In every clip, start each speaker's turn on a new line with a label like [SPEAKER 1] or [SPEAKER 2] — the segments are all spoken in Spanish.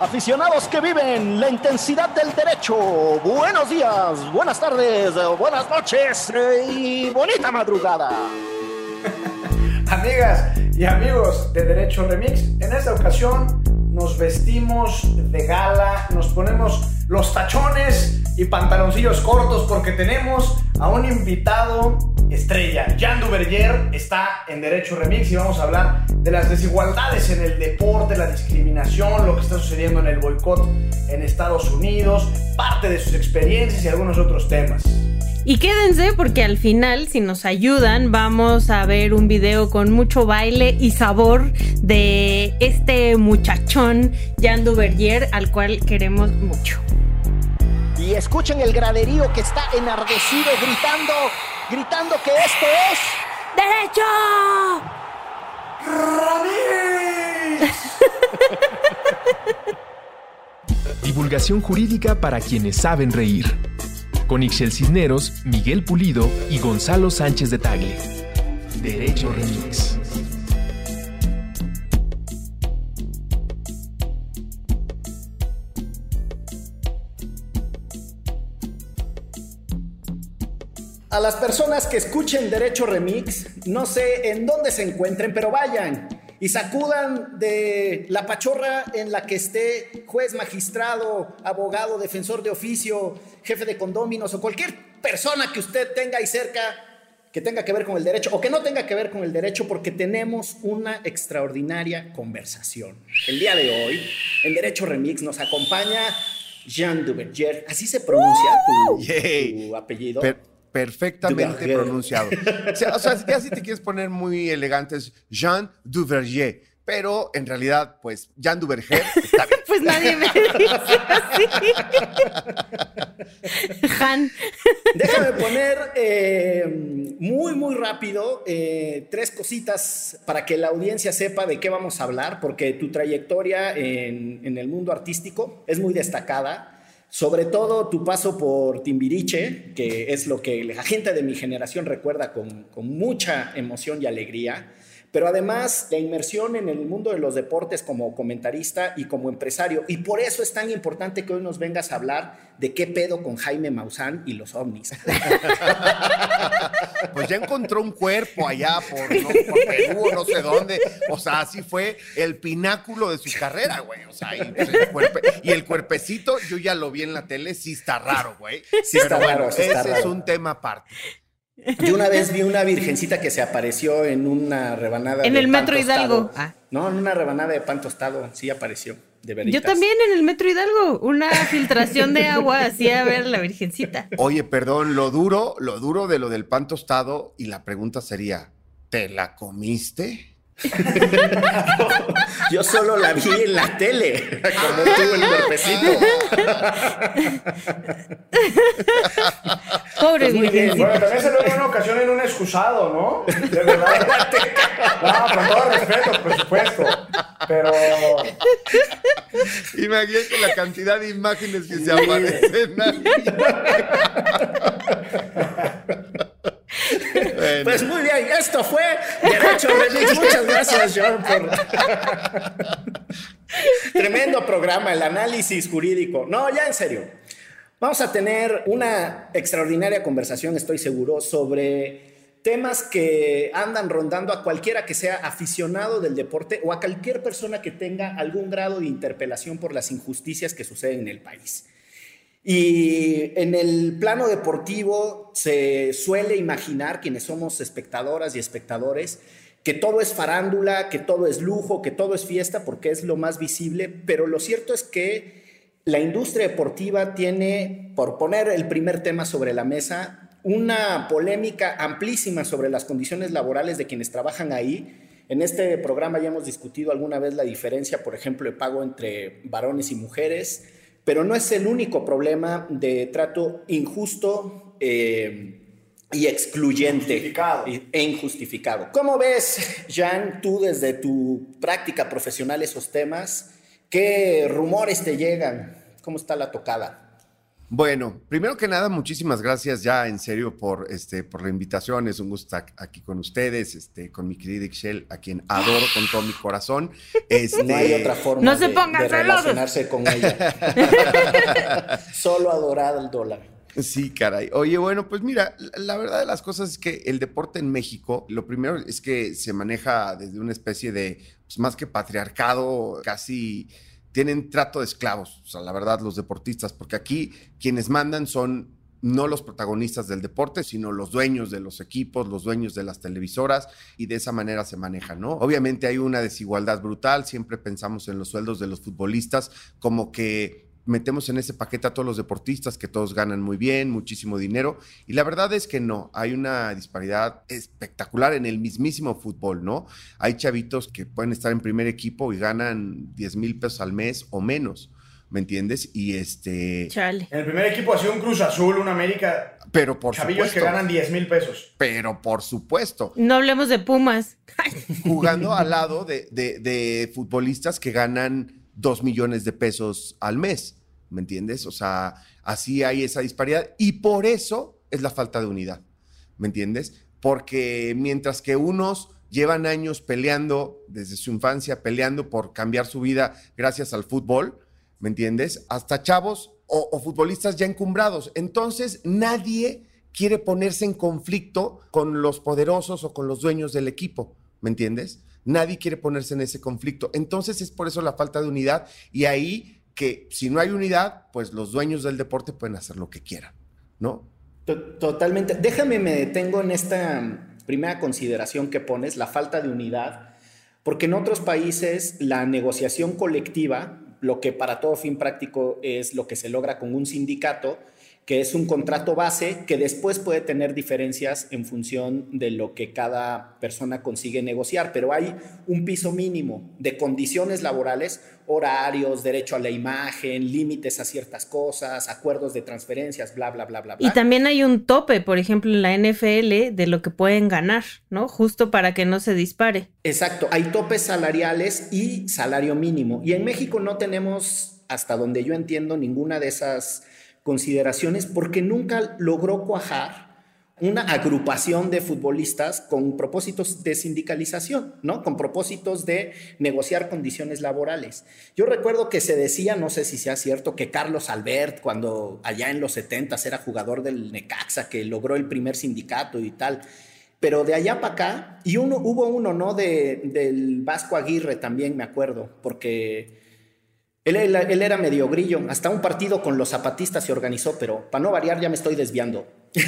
[SPEAKER 1] Aficionados que viven la intensidad del derecho, buenos días, buenas tardes, buenas noches eh, y bonita madrugada.
[SPEAKER 2] Amigas y amigos de Derecho Remix, en esta ocasión nos vestimos de gala, nos ponemos los tachones y pantaloncillos cortos porque tenemos a un invitado estrella. Jan Duverger está en Derecho Remix y vamos a hablar de las desigualdades en el deporte, la discriminación, lo que está sucediendo en el boicot en Estados Unidos, parte de sus experiencias y algunos otros temas.
[SPEAKER 3] Y quédense porque al final, si nos ayudan, vamos a ver un video con mucho baile y sabor de este muchachón Jan Duverger al cual queremos mucho.
[SPEAKER 1] Y escuchen el graderío que está enardecido gritando, gritando que esto es
[SPEAKER 3] ¡Derecho!
[SPEAKER 4] Divulgación jurídica para quienes saben reír. Con Ixel Cisneros, Miguel Pulido y Gonzalo Sánchez de Tagle. Derecho Remix.
[SPEAKER 1] A las personas que escuchen Derecho Remix, no sé en dónde se encuentren, pero vayan y sacudan de la pachorra en la que esté juez, magistrado, abogado, defensor de oficio, jefe de condóminos o cualquier persona que usted tenga ahí cerca que tenga que ver con el derecho o que no tenga que ver con el derecho porque tenemos una extraordinaria conversación. El día de hoy, en Derecho Remix, nos acompaña Jean Duverger. ¿Así se pronuncia tu, tu apellido?
[SPEAKER 5] Perfectamente pronunciado. O sea, o sea, ya si te quieres poner muy elegantes, Jean Duverger. Pero en realidad, pues, Jean Duverger está bien.
[SPEAKER 3] pues nadie me dice así. Han.
[SPEAKER 1] Déjame poner eh, muy, muy rápido eh, tres cositas para que la audiencia sepa de qué vamos a hablar, porque tu trayectoria en, en el mundo artístico es muy destacada. Sobre todo tu paso por Timbiriche, que es lo que la gente de mi generación recuerda con, mucha emoción y alegría, pero además la inmersión en el mundo de los deportes como comentarista y como empresario. Y por eso es tan importante que hoy nos vengas a hablar de qué pedo con Jaime Maussan y los ovnis.
[SPEAKER 5] Pues ya encontró un cuerpo allá por, no, por Perú, no sé dónde. O sea, así fue el pináculo de su carrera, güey. O sea, y, pues, el cuerpe, y, el cuerpecito, yo ya lo vi en la tele, sí está raro, güey.
[SPEAKER 1] Sí está
[SPEAKER 5] Pero
[SPEAKER 1] raro,
[SPEAKER 5] bueno,
[SPEAKER 1] sí está
[SPEAKER 5] ese
[SPEAKER 1] raro.
[SPEAKER 5] es un tema aparte.
[SPEAKER 1] Yo una vez vi una virgencita que se apareció en una rebanada
[SPEAKER 3] En
[SPEAKER 1] de
[SPEAKER 3] el
[SPEAKER 1] pan
[SPEAKER 3] Metro
[SPEAKER 1] tostado.
[SPEAKER 3] Hidalgo. Ah.
[SPEAKER 1] No, en una rebanada de pan tostado, sí apareció, de veritas.
[SPEAKER 3] Yo también en el Metro Hidalgo, una filtración de agua hacía ver la virgencita.
[SPEAKER 5] Oye, perdón, lo duro, lo duro de lo del pan tostado, y la pregunta sería: ¿te la comiste?
[SPEAKER 1] Yo solo la vi en la tele, como tú el cuerpecito.
[SPEAKER 3] Pobre
[SPEAKER 1] Pues muy bien.
[SPEAKER 3] virgencita.
[SPEAKER 2] Bueno, también se lo en una ocasión en un excusado, ¿no? De verdad. No, con todo respeto, por supuesto. Pero
[SPEAKER 5] Imagínate la cantidad de imágenes que se aparecen ahí. Bueno,
[SPEAKER 1] Pues muy bien, esto fue Derecho Remix. Muchas gracias, John, por tremendo programa, el análisis jurídico. No, ya en serio. Vamos a tener una extraordinaria conversación, estoy seguro, sobre temas que andan rondando a cualquiera que sea aficionado del deporte o a cualquier persona que tenga algún grado de interpelación por las injusticias que suceden en el país. Y en el plano deportivo se suele imaginar, quienes somos espectadoras y espectadores, que todo es farándula, que todo es lujo, que todo es fiesta, porque es lo más visible, pero lo cierto es que la industria deportiva tiene, por poner el primer tema sobre la mesa, una polémica amplísima sobre las condiciones laborales de quienes trabajan ahí. En este programa ya hemos discutido alguna vez la diferencia, por ejemplo, de pago entre varones y mujeres, pero no es el único problema de trato injusto eh, y excluyente
[SPEAKER 2] Injustificado.
[SPEAKER 1] e injustificado. ¿Cómo ves, Jean, tú desde tu práctica profesional esos temas? ¿Qué rumores te llegan? ¿Cómo está la tocada?
[SPEAKER 5] Bueno, primero que nada, muchísimas gracias ya en serio por, este, por la invitación. Es un gusto estar aquí con ustedes, este, con mi querida Ixchel, a quien adoro con todo mi corazón. Este,
[SPEAKER 1] No hay otra forma
[SPEAKER 3] No se
[SPEAKER 1] de,
[SPEAKER 3] pongan
[SPEAKER 1] de relacionarse con ella. Solo adorar el dólar.
[SPEAKER 5] Sí, caray. Oye, bueno, pues mira, la- la verdad de las cosas es que el deporte en México, lo primero es que se maneja desde una especie de, pues más que patriarcado, casi tienen trato de esclavos, o sea, la verdad, los deportistas, porque aquí quienes mandan son no los protagonistas del deporte, sino los dueños de los equipos, los dueños de las televisoras, y de esa manera se maneja, ¿no? Obviamente hay una desigualdad brutal, siempre pensamos en los sueldos de los futbolistas como que metemos en ese paquete a todos los deportistas que todos ganan muy bien, muchísimo dinero. Y la verdad es que no, hay una disparidad espectacular en el mismísimo fútbol, ¿no? Hay chavitos que pueden estar en primer equipo y ganan 10 mil pesos al mes o menos, ¿me entiendes? Y este...
[SPEAKER 3] Chale.
[SPEAKER 2] En el primer equipo ha sido un Cruz Azul, un América.
[SPEAKER 5] Pero por
[SPEAKER 2] chavillos
[SPEAKER 5] supuesto.
[SPEAKER 2] que ganan 10 mil pesos.
[SPEAKER 5] Pero por supuesto.
[SPEAKER 3] No hablemos de Pumas.
[SPEAKER 5] jugando al lado de, de- de futbolistas que ganan dos millones de pesos al mes, ¿me entiendes? O sea, así hay esa disparidad y por eso es la falta de unidad, ¿me entiendes? Porque mientras que unos llevan años peleando desde su infancia, peleando por cambiar su vida gracias al fútbol, ¿me entiendes? Hasta chavos o, o futbolistas ya encumbrados. Entonces, nadie quiere ponerse en conflicto con los poderosos o con los dueños del equipo, ¿me entiendes? Nadie quiere ponerse en ese conflicto. Entonces es por eso la falta de unidad y ahí que si no hay unidad, pues los dueños del deporte pueden hacer lo que quieran, ¿no?
[SPEAKER 1] To- Totalmente. Déjame, me detengo en esta primera consideración que pones, la falta de unidad, porque en otros países la negociación colectiva, lo que para todo fin práctico es lo que se logra con un sindicato, que es un contrato base que después puede tener diferencias en función de lo que cada persona consigue negociar, pero hay un piso mínimo de condiciones laborales, horarios, derecho a la imagen, límites a ciertas cosas, acuerdos de transferencias, bla, bla, bla, bla, bla.
[SPEAKER 3] Y también hay un tope, por ejemplo, en la NFL de lo que pueden ganar, ¿no? Justo para que no se dispare.
[SPEAKER 1] Exacto, hay topes salariales y salario mínimo. Y en México no tenemos, hasta donde yo entiendo, ninguna de esas consideraciones porque nunca logró cuajar una agrupación de futbolistas con propósitos de sindicalización, ¿no? Con propósitos de negociar condiciones laborales. Yo recuerdo que se decía, no sé si sea cierto, que Carlos Albert, cuando allá en los 70 era jugador del Necaxa, que logró el primer sindicato y tal, pero de allá para acá, y uno, hubo uno, ¿no? De, del Vasco Aguirre también, me acuerdo, porque él, él- él era medio grillo. Hasta un partido con los zapatistas se organizó, pero para no variar ya me estoy desviando.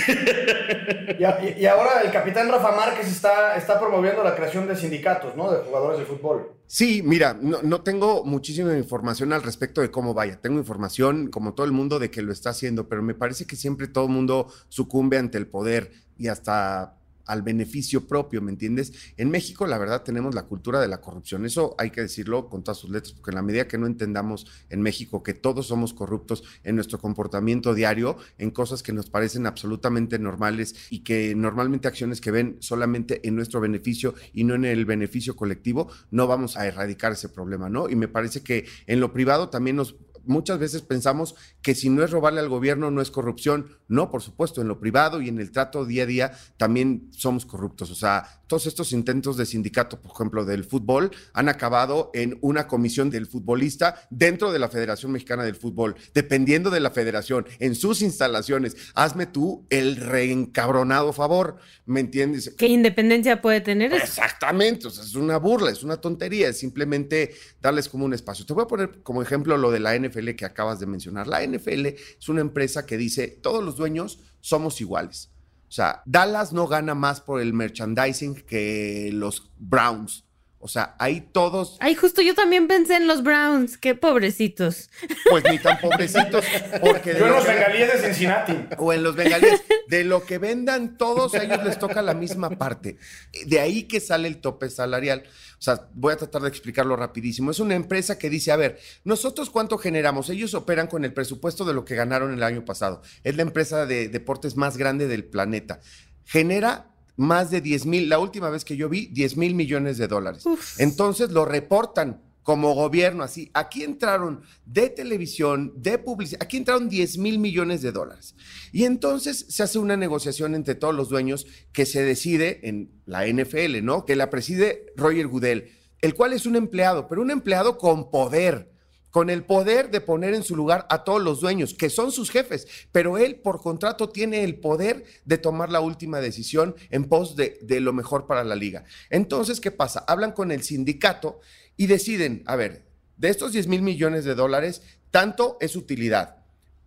[SPEAKER 2] Y, a- y ahora el capitán Rafa Márquez está, está promoviendo la creación de sindicatos, ¿no? De jugadores de fútbol.
[SPEAKER 5] Sí, mira, no, no tengo muchísima información al respecto de cómo vaya. Tengo información, como todo el mundo, de que lo está haciendo, pero me parece que siempre todo el mundo sucumbe ante el poder y hasta al beneficio propio, ¿me entiendes? En México, la verdad, tenemos la cultura de la corrupción. Eso hay que decirlo con todas sus letras, porque en la medida que no entendamos en México que todos somos corruptos en nuestro comportamiento diario, en cosas que nos parecen absolutamente normales y que normalmente acciones que ven solamente en nuestro beneficio y no en el beneficio colectivo, no vamos a erradicar ese problema, ¿no? Y me parece que en lo privado también nos muchas veces pensamos que si no es robarle al gobierno no es corrupción. No, por supuesto, en lo privado y en el trato día a día también somos corruptos. O sea, todos estos intentos de sindicato, por ejemplo, del fútbol, han acabado en una comisión del futbolista dentro de la Federación Mexicana del Fútbol, dependiendo de la federación, en sus instalaciones. Hazme tú el reencabronado favor, ¿me entiendes?
[SPEAKER 3] ¿Qué independencia puede tener eso?
[SPEAKER 5] Exactamente, o sea, es una burla, es una tontería, es simplemente darles como un espacio. Te voy a poner como ejemplo lo de la NFL que acabas de mencionar. La NFL es una empresa que dice, todos los dueños somos iguales. O sea, Dallas no gana más por el merchandising que los Browns. O sea, ahí todos,
[SPEAKER 3] Ay, justo yo también pensé en los Browns, qué pobrecitos.
[SPEAKER 5] pues ni tan pobrecitos, porque de
[SPEAKER 2] Yo en
[SPEAKER 5] lo
[SPEAKER 2] los
[SPEAKER 5] que-
[SPEAKER 2] bengalíes de Cincinnati.
[SPEAKER 5] o en los bengalíes, de lo que vendan todos, a ellos les toca la misma parte. De ahí que sale el tope salarial. O sea, voy a tratar de explicarlo rapidísimo. Es una empresa que dice, a ver, nosotros cuánto generamos? Ellos operan con el presupuesto de lo que ganaron el año pasado. Es la empresa de deportes más grande del planeta. Genera más de 10 mil, la última vez que yo vi, 10 mil millones de dólares.
[SPEAKER 3] Uf.
[SPEAKER 5] Entonces lo reportan como gobierno, así. Aquí entraron de televisión, de publicidad, aquí entraron 10 mil millones de dólares. Y entonces se hace una negociación entre todos los dueños que se decide en la NFL, ¿no? Que la preside Roger Goodell, el cual es un empleado, pero un empleado con poder con el poder de poner en su lugar a todos los dueños, que son sus jefes, pero él por contrato tiene el poder de tomar la última decisión en pos de, lo mejor para la liga. Entonces, ¿qué pasa? Hablan con el sindicato y deciden, a ver, de estos 10 mil millones de dólares, tanto es utilidad,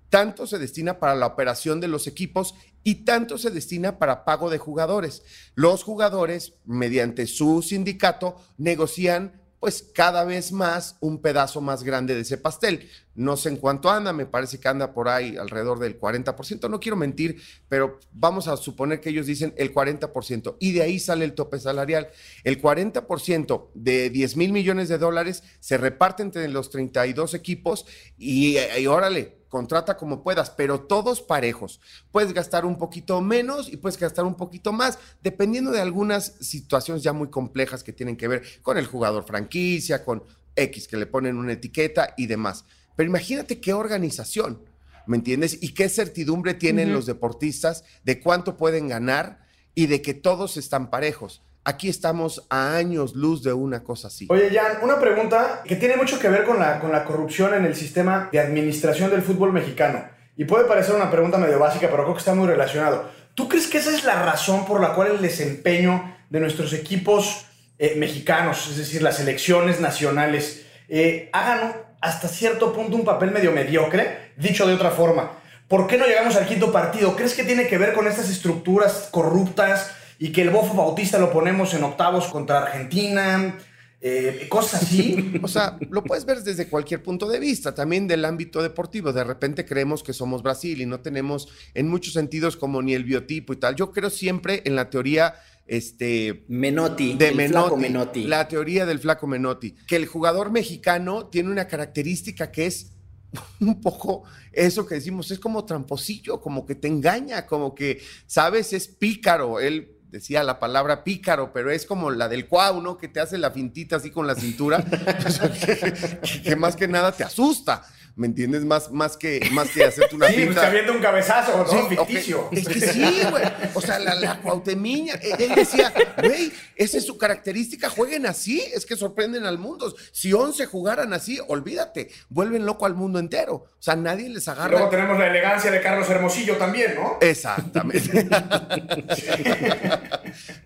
[SPEAKER 5] tanto se destina para la operación de los equipos y tanto se destina para pago de jugadores. Los jugadores, mediante su sindicato, negocian pues cada vez más un pedazo más grande de ese pastel. No sé en cuánto anda, me parece que anda por ahí alrededor del 40%, no quiero mentir, pero vamos a suponer que ellos dicen el 40% y de ahí sale el tope salarial. El 40% de 10 mil millones de dólares se reparte entre los 32 equipos y, y órale, contrata como puedas, pero todos parejos. Puedes gastar un poquito menos y puedes gastar un poquito más, dependiendo de algunas situaciones ya muy complejas que tienen que ver con el jugador franquicia, con X, que le ponen una etiqueta y demás. Pero imagínate qué organización, ¿me entiendes? Y qué certidumbre tienen uh -huh. los deportistas de cuánto pueden ganar y de que todos están parejos. Aquí estamos a años luz de una cosa así.
[SPEAKER 2] Oye, Jan, una pregunta que tiene mucho que ver con la, con la corrupción en el sistema de administración del fútbol mexicano. Y puede parecer una pregunta medio básica, pero creo que está muy relacionado. ¿Tú crees que esa es la razón por la cual el desempeño de nuestros equipos eh, mexicanos, es decir, las selecciones nacionales, eh, hagan hasta cierto punto un papel medio mediocre? Dicho de otra forma, ¿por qué no llegamos al quinto partido? ¿Crees que tiene que ver con estas estructuras corruptas? y que el Bofo Bautista lo ponemos en octavos contra Argentina, eh, cosas así.
[SPEAKER 5] O sea, lo puedes ver desde cualquier punto de vista, también del ámbito deportivo. De repente creemos que somos Brasil y no tenemos en muchos sentidos como ni el biotipo y tal. Yo creo siempre en la teoría este
[SPEAKER 1] Menotti,
[SPEAKER 5] de
[SPEAKER 1] el
[SPEAKER 5] Menotti,
[SPEAKER 1] flaco Menotti.
[SPEAKER 5] La teoría del flaco Menotti, que el jugador mexicano tiene una característica que es un poco eso que decimos, es como tramposillo, como que te engaña, como que, sabes, es pícaro. Él decía la palabra pícaro, pero es como la del cuau, ¿no? Que te hace la fintita así con la cintura, que, que, más que nada te asusta. ¿Me entiendes? Más, más, que, más que hacerte una
[SPEAKER 2] sí,
[SPEAKER 5] pinta.
[SPEAKER 2] Sí, pues viendo un cabezazo, ¿no?
[SPEAKER 5] Sí,
[SPEAKER 2] Ficticio.
[SPEAKER 5] Okay. Es que sí, güey. O sea, la, la cuautemiña. Él decía, güey, esa es su característica, jueguen así, es que sorprenden al mundo. Si 11 jugaran así, olvídate, vuelven loco al mundo entero. O sea, nadie les agarra.
[SPEAKER 2] Y luego tenemos la elegancia de Carlos Hermosillo también, ¿no?
[SPEAKER 5] Exactamente.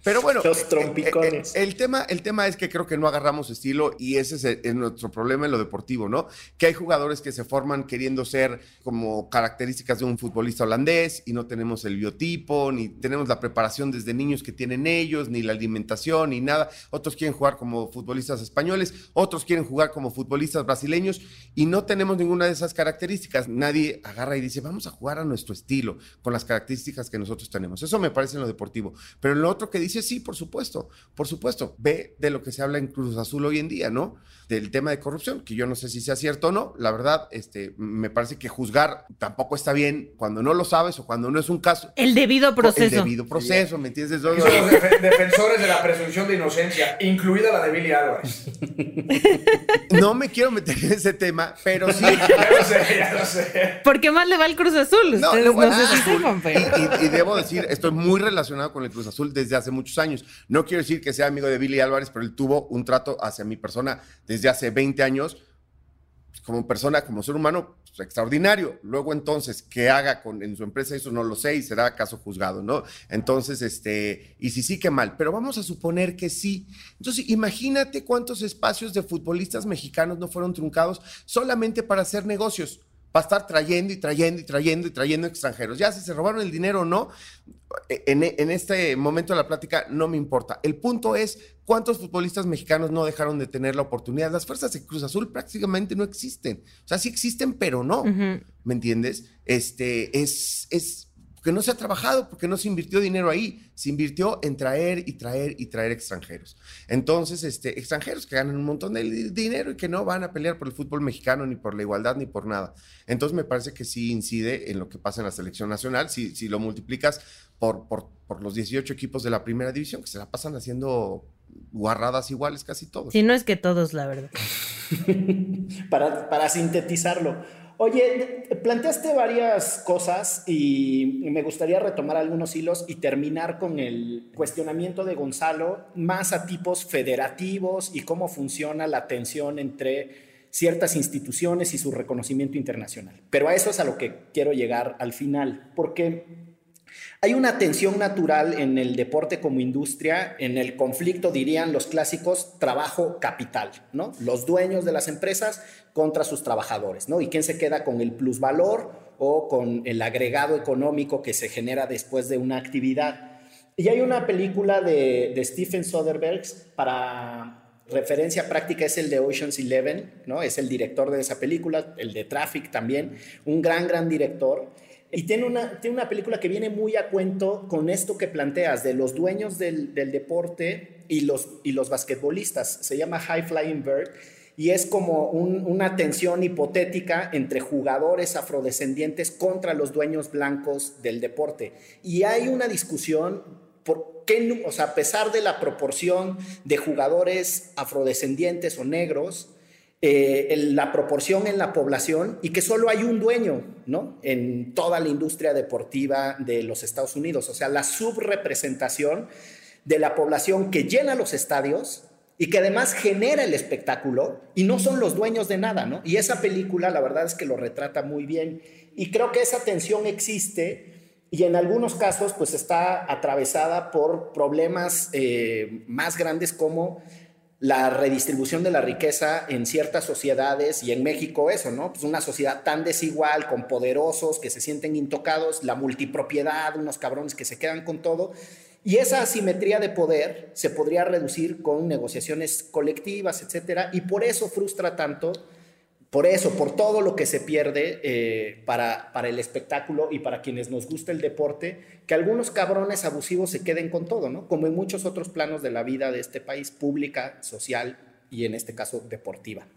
[SPEAKER 5] Pero bueno,
[SPEAKER 1] Los trompicones.
[SPEAKER 5] El, el, tema, el tema es que creo que no agarramos estilo y ese es, el, es nuestro problema en lo deportivo, ¿no? Que hay jugadores que se forman queriendo ser como características de un futbolista holandés y no tenemos el biotipo, ni tenemos la preparación desde niños que tienen ellos, ni la alimentación, ni nada. Otros quieren jugar como futbolistas españoles, otros quieren jugar como futbolistas brasileños y no tenemos ninguna de esas características. Nadie agarra y dice, vamos a jugar a nuestro estilo, con las características que nosotros tenemos. Eso me parece en lo deportivo. Pero en lo otro que dice, sí, por supuesto, por supuesto, ve de lo que se habla en Cruz Azul hoy en día, ¿no? Del tema de corrupción, que yo no sé si sea cierto o no. La verdad, este, me parece que juzgar tampoco está bien cuando no lo sabes o cuando no es un caso.
[SPEAKER 3] El debido proceso.
[SPEAKER 5] El debido proceso, ¿me entiendes?
[SPEAKER 2] Son los def defensores de la presunción de inocencia, incluida la de Billy Álvarez.
[SPEAKER 5] No me quiero meter en ese tema, pero sí.
[SPEAKER 2] ya lo sé, ya lo sé.
[SPEAKER 3] ¿Por qué más le va el Cruz Azul?
[SPEAKER 5] No,
[SPEAKER 3] no,
[SPEAKER 5] al
[SPEAKER 3] sé
[SPEAKER 5] Cruz
[SPEAKER 3] si.
[SPEAKER 5] Y, y- y debo decir, estoy muy relacionado con el Cruz Azul desde hace muchos años. No quiero decir que sea amigo de Billy Álvarez, pero él tuvo un trato hacia mi persona desde hace 20 años como persona, como ser humano, pues, extraordinario. Luego entonces, que haga con, en su empresa eso no lo sé y será caso juzgado, ¿no? Entonces, este, y si sí, qué mal, pero vamos a suponer que sí. Entonces, imagínate cuántos espacios de futbolistas mexicanos no fueron truncados solamente para hacer negocios, para estar trayendo y trayendo y trayendo y trayendo extranjeros. Ya si se robaron el dinero o no, en, en este momento de la plática no me importa. El punto es cuántos futbolistas mexicanos no dejaron de tener la oportunidad. Las fuerzas de Cruz Azul prácticamente no existen. O sea, sí existen, pero no. ¿Me entiendes? Este es, es porque no se ha trabajado, porque no se invirtió dinero ahí. Se invirtió en traer y traer y traer extranjeros. Entonces, este, extranjeros que ganan un montón de di- dinero y que no van a pelear por el fútbol mexicano, ni por la igualdad, ni por nada. Entonces, me parece que sí incide en lo que pasa en la selección nacional. Si, si lo multiplicas por, por, por los 18 equipos de la primera división, que se la pasan haciendo guarradas iguales casi todos.
[SPEAKER 3] Si no es que todos, la verdad.
[SPEAKER 1] para, para sintetizarlo. Oye, planteaste varias cosas y me gustaría retomar algunos hilos y terminar con el cuestionamiento de Gonzalo más a tipos federativos y cómo funciona la tensión entre ciertas instituciones y su reconocimiento internacional. Pero a eso es a lo que quiero llegar al final, porque hay una tensión natural en el deporte como industria, en el conflicto, dirían los clásicos, trabajo-capital, ¿no? Los dueños de las empresas contra sus trabajadores, ¿no? Y quién se queda con el plusvalor o con el agregado económico que se genera después de una actividad. Y hay una película de, de Stephen Soderbergh para referencia práctica es el de Ocean's Eleven, ¿no? Es el director de esa película, el de Traffic también, un gran, gran director. Y tiene una, tiene una película que viene muy a cuento con esto que planteas de los dueños del, del deporte y los, y los basquetbolistas. Se llama High Flying Bird y es como una tensión hipotética entre jugadores afrodescendientes contra los dueños blancos del deporte. Y hay una discusión por qué, o sea, a pesar de la proporción de jugadores afrodescendientes o negros, eh, la proporción en la población y que solo hay un dueño, ¿no? En toda la industria deportiva de los Estados Unidos. O sea, la subrepresentación de la población que llena los estadios y que además genera el espectáculo y no son los dueños de nada, ¿no? Y esa película, la verdad es que lo retrata muy bien. Y creo que esa tensión existe y en algunos casos, pues está atravesada por problemas eh, más grandes como la redistribución de la riqueza en ciertas sociedades y en México eso, ¿no? Pues una sociedad tan desigual, con poderosos que se sienten intocados, la multipropiedad, unos cabrones que se quedan con todo. Y esa asimetría de poder se podría reducir con negociaciones colectivas, etcétera, y por eso frustra tanto por eso, por todo lo que se pierde eh, para, para el espectáculo y para quienes nos gusta el deporte, que algunos cabrones abusivos se queden con todo, ¿no? Como en muchos otros planos de la vida de este país, pública, social y en este caso deportiva.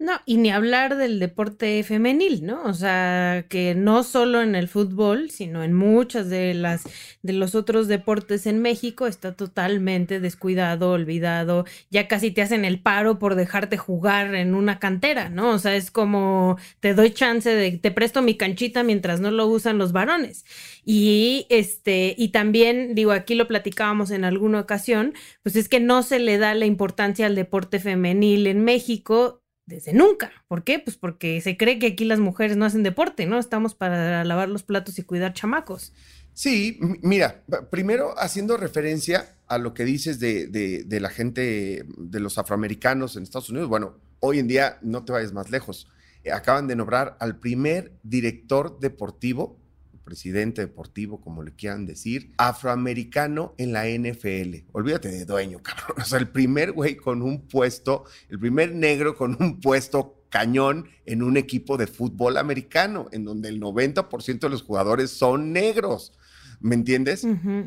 [SPEAKER 3] No, y ni hablar del deporte femenil, ¿no? O sea, que no solo en el fútbol, sino en muchas de las de los otros deportes en México está totalmente descuidado, olvidado, ya casi te hacen el paro por dejarte jugar en una cantera, ¿no? O sea, es como te doy chance de te presto mi canchita mientras no lo usan los varones. Y este y también digo, aquí lo platicábamos en alguna ocasión, pues es que no se le da la importancia al deporte femenil en México desde nunca. ¿Por qué? Pues porque se cree que aquí las mujeres no hacen deporte, ¿no? Estamos para lavar los platos y cuidar chamacos.
[SPEAKER 5] Sí, mira, primero haciendo referencia a lo que dices de, de, la gente, de los afroamericanos en Estados Unidos, bueno, hoy en día no te vayas más lejos. Acaban de nombrar al primer director deportivo presidente deportivo, como le quieran decir, afroamericano en la NFL. Olvídate de dueño, cabrón. O sea, el primer güey con un puesto, el primer negro con un puesto cañón en un equipo de fútbol americano, en donde el 90% de los jugadores son negros. ¿Me entiendes?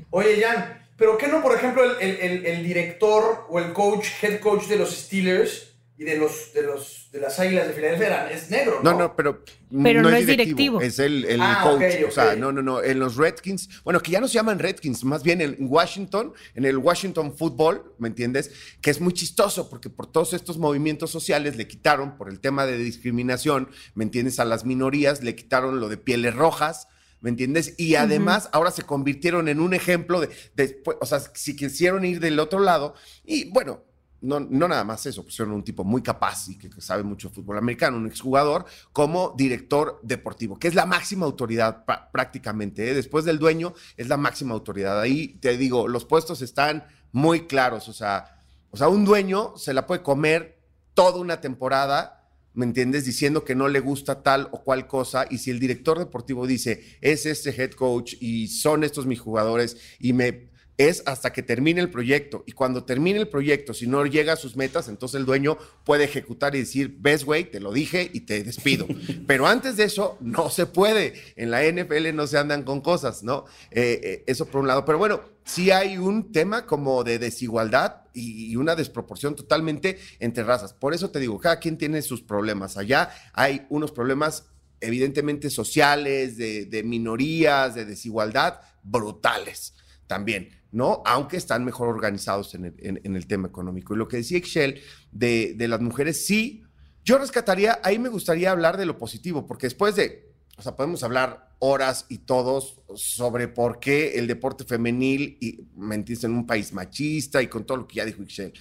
[SPEAKER 2] Oye, Jan, ¿pero qué no, por ejemplo, el, el director o el coach, head coach de los Steelers? Y de los de los de las águilas de Filadelfia es negro, ¿no?
[SPEAKER 5] No, no, pero,
[SPEAKER 3] pero no, es directivo.
[SPEAKER 5] Es el, el ah, coach. O sea, no, no, no. En los Redskins, bueno, que ya no se llaman Redskins, más bien en Washington, en el Washington Football, ¿me entiendes? Que es muy chistoso porque por todos estos movimientos sociales le quitaron, por el tema de discriminación, ¿me entiendes? A las minorías le quitaron lo de pieles rojas. ¿Me entiendes? Y además ahora se convirtieron en un ejemplo de, de, o sea, si quisieron ir del otro lado. Y bueno, no, nada más eso, pusieron un tipo muy capaz y que, sabe mucho fútbol americano, un exjugador, como director deportivo, que es la máxima autoridad prácticamente. ¿eh? Después del dueño, es la máxima autoridad. Ahí te digo, los puestos están muy claros. O sea, o sea, un dueño se la puede comer toda una temporada, ¿me entiendes? Diciendo que no le gusta tal o cual cosa. Y si el director deportivo dice, es este head coach y son estos mis jugadores y me es hasta que termine el proyecto. Y cuando termine el proyecto, si no llega a sus metas, entonces el dueño puede ejecutar y decir, ves, güey, te lo dije y te despido. Pero antes de eso, no se puede. En la NFL no se andan con cosas, ¿no? Eh, eh, eso por un lado. Pero bueno, sí hay un tema como de desigualdad y una desproporción totalmente entre razas. Por eso te digo, cada quien tiene sus problemas. Allá hay unos problemas evidentemente sociales, de, de minorías, de desigualdad, brutales también, ¿no? Aunque están mejor organizados en el, en, el tema económico. Y lo que decía Excel de, de las mujeres, sí, yo rescataría, ahí me gustaría hablar de lo positivo, porque después de, o sea, podemos hablar horas y todos sobre por qué el deporte femenil, y mentiste en un país machista y con todo lo que ya dijo Excel.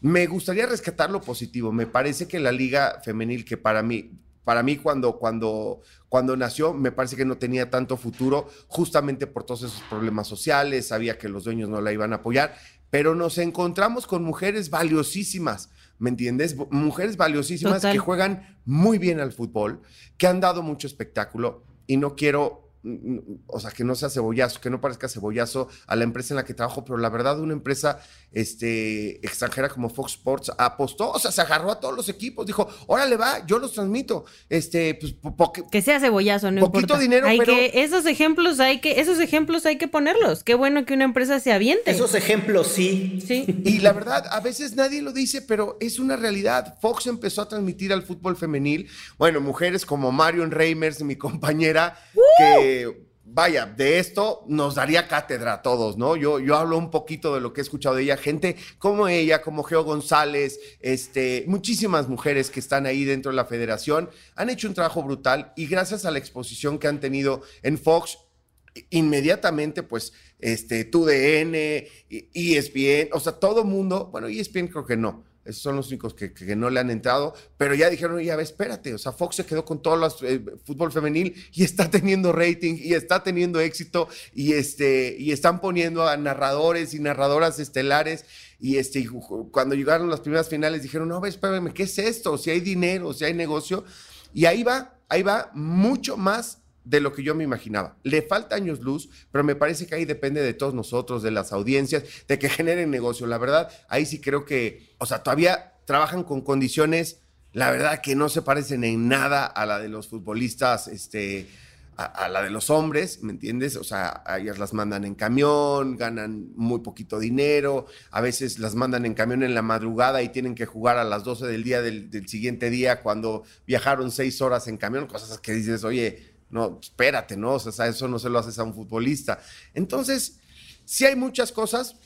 [SPEAKER 5] Me gustaría rescatar lo positivo. Me parece que la liga femenil, que para mí, para mí cuando, cuando, cuando nació, me parece que no tenía tanto futuro, justamente por todos esos problemas sociales, sabía que los dueños no la iban a apoyar, pero nos encontramos con mujeres valiosísimas, ¿me entiendes? Mujeres valiosísimas que juegan muy bien al fútbol, que han dado mucho espectáculo y no quiero o sea, que no sea cebollazo, que no parezca cebollazo a la empresa en la que trabajo, pero la verdad una empresa este, extranjera como Fox Sports apostó, o sea, se agarró a todos los equipos, dijo, órale va, yo los transmito, este, pues,
[SPEAKER 3] que sea cebollazo, no
[SPEAKER 5] poquito dinero,
[SPEAKER 3] hay que esos ejemplos hay que esos ejemplos hay que ponerlos. Qué bueno que una empresa se aviente.
[SPEAKER 1] Esos ejemplos sí.
[SPEAKER 3] Sí.
[SPEAKER 5] Y la verdad, a veces nadie lo dice, pero es una realidad. Fox empezó a transmitir al fútbol femenil, bueno, mujeres como Marion Reimers, mi compañera, que vaya, de esto nos daría cátedra a todos, ¿no? Yo, yo hablo un poquito de lo que he escuchado de ella, gente como ella, como Geo González, este, muchísimas mujeres que están ahí dentro de la federación, han hecho un trabajo brutal y gracias a la exposición que han tenido en Fox, inmediatamente, pues, este, TUDN, ESPN, o sea, todo mundo, bueno, ESPN creo que no, esos son los únicos que, no le han entrado, pero ya dijeron, ya ve, espérate, o sea, Fox se quedó con todo el eh, fútbol femenil y está teniendo rating y está teniendo éxito y, este, y están poniendo a narradores y narradoras estelares y este, cuando llegaron las primeras finales dijeron, no, ve, espérame, ¿qué es esto? Si hay dinero, si hay negocio. Y ahí va, ahí va mucho más de lo que yo me imaginaba. Le falta años luz, pero me parece que ahí depende de todos nosotros, de las audiencias, de que generen negocio. La verdad, ahí sí creo que, o sea, todavía trabajan con condiciones, la verdad, que no se parecen en nada a la de los futbolistas, este, a, la de los hombres, ¿me entiendes? O sea, a ellas las mandan en camión, ganan muy poquito dinero, a veces las mandan en camión en la madrugada y tienen que jugar a las 12 del día del, del siguiente día cuando viajaron seis horas en camión, cosas que dices, oye, no, espérate, ¿no? O sea, eso no se lo haces a un futbolista. Entonces, sí hay muchas cosas,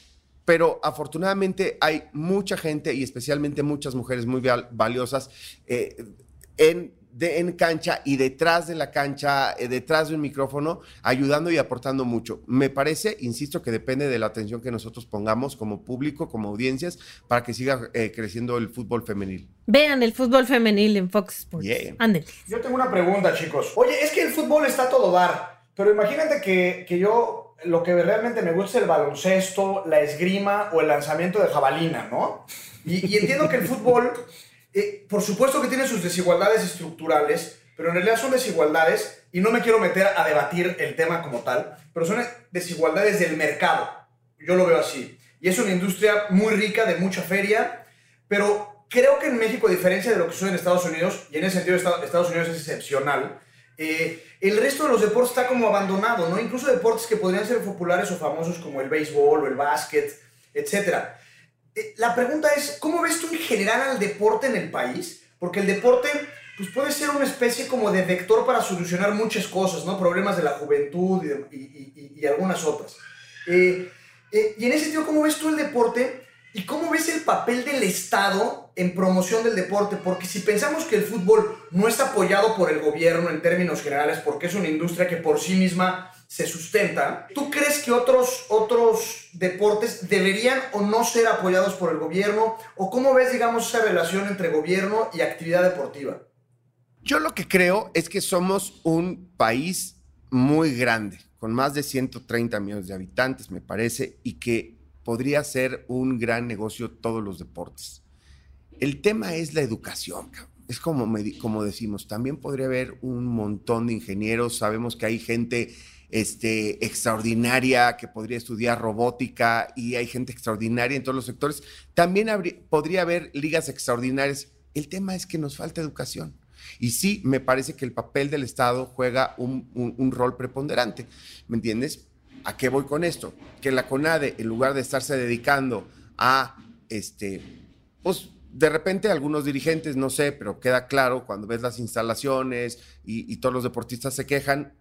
[SPEAKER 5] pero afortunadamente hay mucha gente y especialmente muchas mujeres muy valiosas eh, en de, en cancha y detrás de la cancha, eh, detrás de un micrófono, ayudando y aportando mucho. Me parece, insisto, que depende de la atención que nosotros pongamos como público, como audiencias, para que siga eh, creciendo el fútbol femenil.
[SPEAKER 3] Vean el fútbol femenil en Fox Sports.
[SPEAKER 2] Yo tengo una pregunta, chicos. Oye, es que el fútbol está todo dar, pero imagínate que, que yo lo que realmente me gusta es el baloncesto, la esgrima o el lanzamiento de jabalina, ¿no? Y, y entiendo que el fútbol eh, por supuesto que tiene sus desigualdades estructurales, pero en realidad son desigualdades, y no me quiero meter a debatir el tema como tal, pero son desigualdades del mercado. Yo lo veo así. Y es una industria muy rica, de mucha feria, pero creo que en México, a diferencia de lo que sucede en Estados Unidos, y en ese sentido Estados Unidos es excepcional, eh, el resto de los deportes está como abandonado, ¿no? Incluso deportes que podrían ser populares o famosos como el béisbol o el básquet, etcétera. La pregunta es, ¿cómo ves tú en general al deporte en el país? Porque el deporte pues puede ser una especie como de vector para solucionar muchas cosas, ¿no? Problemas de la juventud y, algunas otras. Eh, eh, y en ese sentido, ¿cómo ves tú el deporte y cómo ves el papel del Estado en promoción del deporte? Porque si pensamos que el fútbol no está apoyado por el gobierno en términos generales, porque es una industria que por sí misma se sustenta, ¿tú crees que otros, otros deportes deberían o no ser apoyados por el gobierno? ¿O cómo ves, digamos, esa relación entre gobierno y actividad deportiva?
[SPEAKER 5] Yo lo que creo es que somos un país muy grande, con más de 130 millones de habitantes, me parece, y que podría ser un gran negocio todos los deportes. El tema es la educación, es como, como decimos, también podría haber un montón de ingenieros, sabemos que hay gente este, extraordinaria que podría estudiar robótica y hay gente extraordinaria en todos los sectores. También podría haber ligas extraordinarias. El tema es que nos falta educación. Y sí, me parece que el papel del Estado juega un, rol preponderante. ¿Me entiendes? ¿A qué voy con esto? Que la CONADE, en lugar de estarse dedicando a, este, pues de repente algunos dirigentes, no sé, pero queda claro cuando ves las instalaciones y, y todos los deportistas se quejan,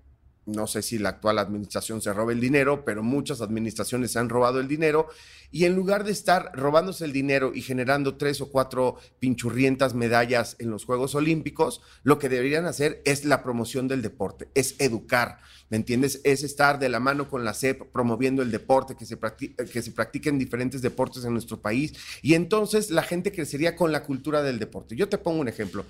[SPEAKER 5] no sé si la actual administración se roba el dinero, pero muchas administraciones se han robado el dinero y en lugar de estar robándose el dinero y generando tres o cuatro pinchurrientas medallas en los Juegos Olímpicos, lo que deberían hacer es la promoción del deporte, es educar, ¿me entiendes? Es estar de la mano con la CEP promoviendo el deporte, que se, que se practiquen diferentes deportes en nuestro país y entonces la gente crecería con la cultura del deporte. Yo te pongo un ejemplo.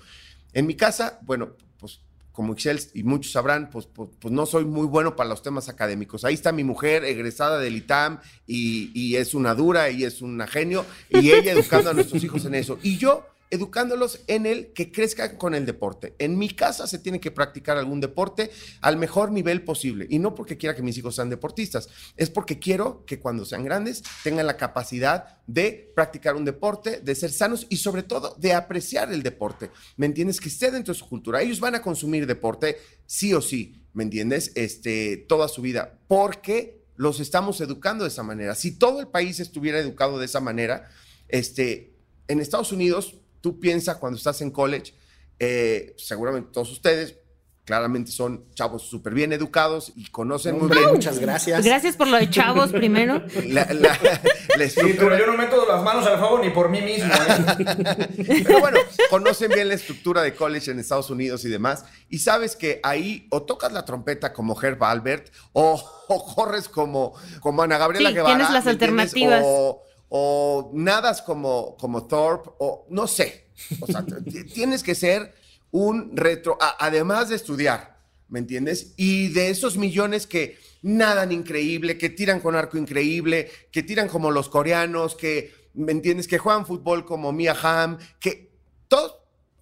[SPEAKER 5] En mi casa, bueno, pues como Excel y muchos sabrán, pues, pues, pues, no soy muy bueno para los temas académicos. Ahí está mi mujer, egresada del ITAM, y, y es una dura y es un genio, y ella educando a nuestros hijos en eso. Y yo educándolos en el que crezcan con el deporte. En mi casa se tiene que practicar algún deporte al mejor nivel posible. Y no porque quiera que mis hijos sean deportistas, es porque quiero que cuando sean grandes tengan la capacidad de practicar un deporte, de ser sanos y sobre todo de apreciar el deporte. ¿Me entiendes? Que esté dentro de su cultura. Ellos van a consumir deporte sí o sí, ¿me entiendes? Este, toda su vida. Porque los estamos educando de esa manera. Si todo el país estuviera educado de esa manera, este, en Estados Unidos tú piensas cuando estás en college, eh, seguramente todos ustedes, claramente son chavos súper bien educados y conocen muy bien.
[SPEAKER 1] Muchas gracias.
[SPEAKER 3] Gracias por lo de chavos primero.
[SPEAKER 2] La, pero yo no meto las manos al fuego ni por mí mismo.
[SPEAKER 5] ¿eh? pero bueno, conocen bien la estructura de college en Estados Unidos y demás. Y sabes que ahí o tocas la trompeta como Herb Albert o, corres como, como Ana Gabriela
[SPEAKER 3] sí,
[SPEAKER 5] Guevara.
[SPEAKER 3] Tienes las alternativas.
[SPEAKER 5] O, o nadas como, como Thorpe, o no sé. O sea, tienes que ser un retro, además de estudiar, ¿me entiendes? Y de esos millones que nadan increíble, que tiran con arco increíble, que tiran como los coreanos, que, ¿me entiendes? Que juegan fútbol como Mia Hamm, que todos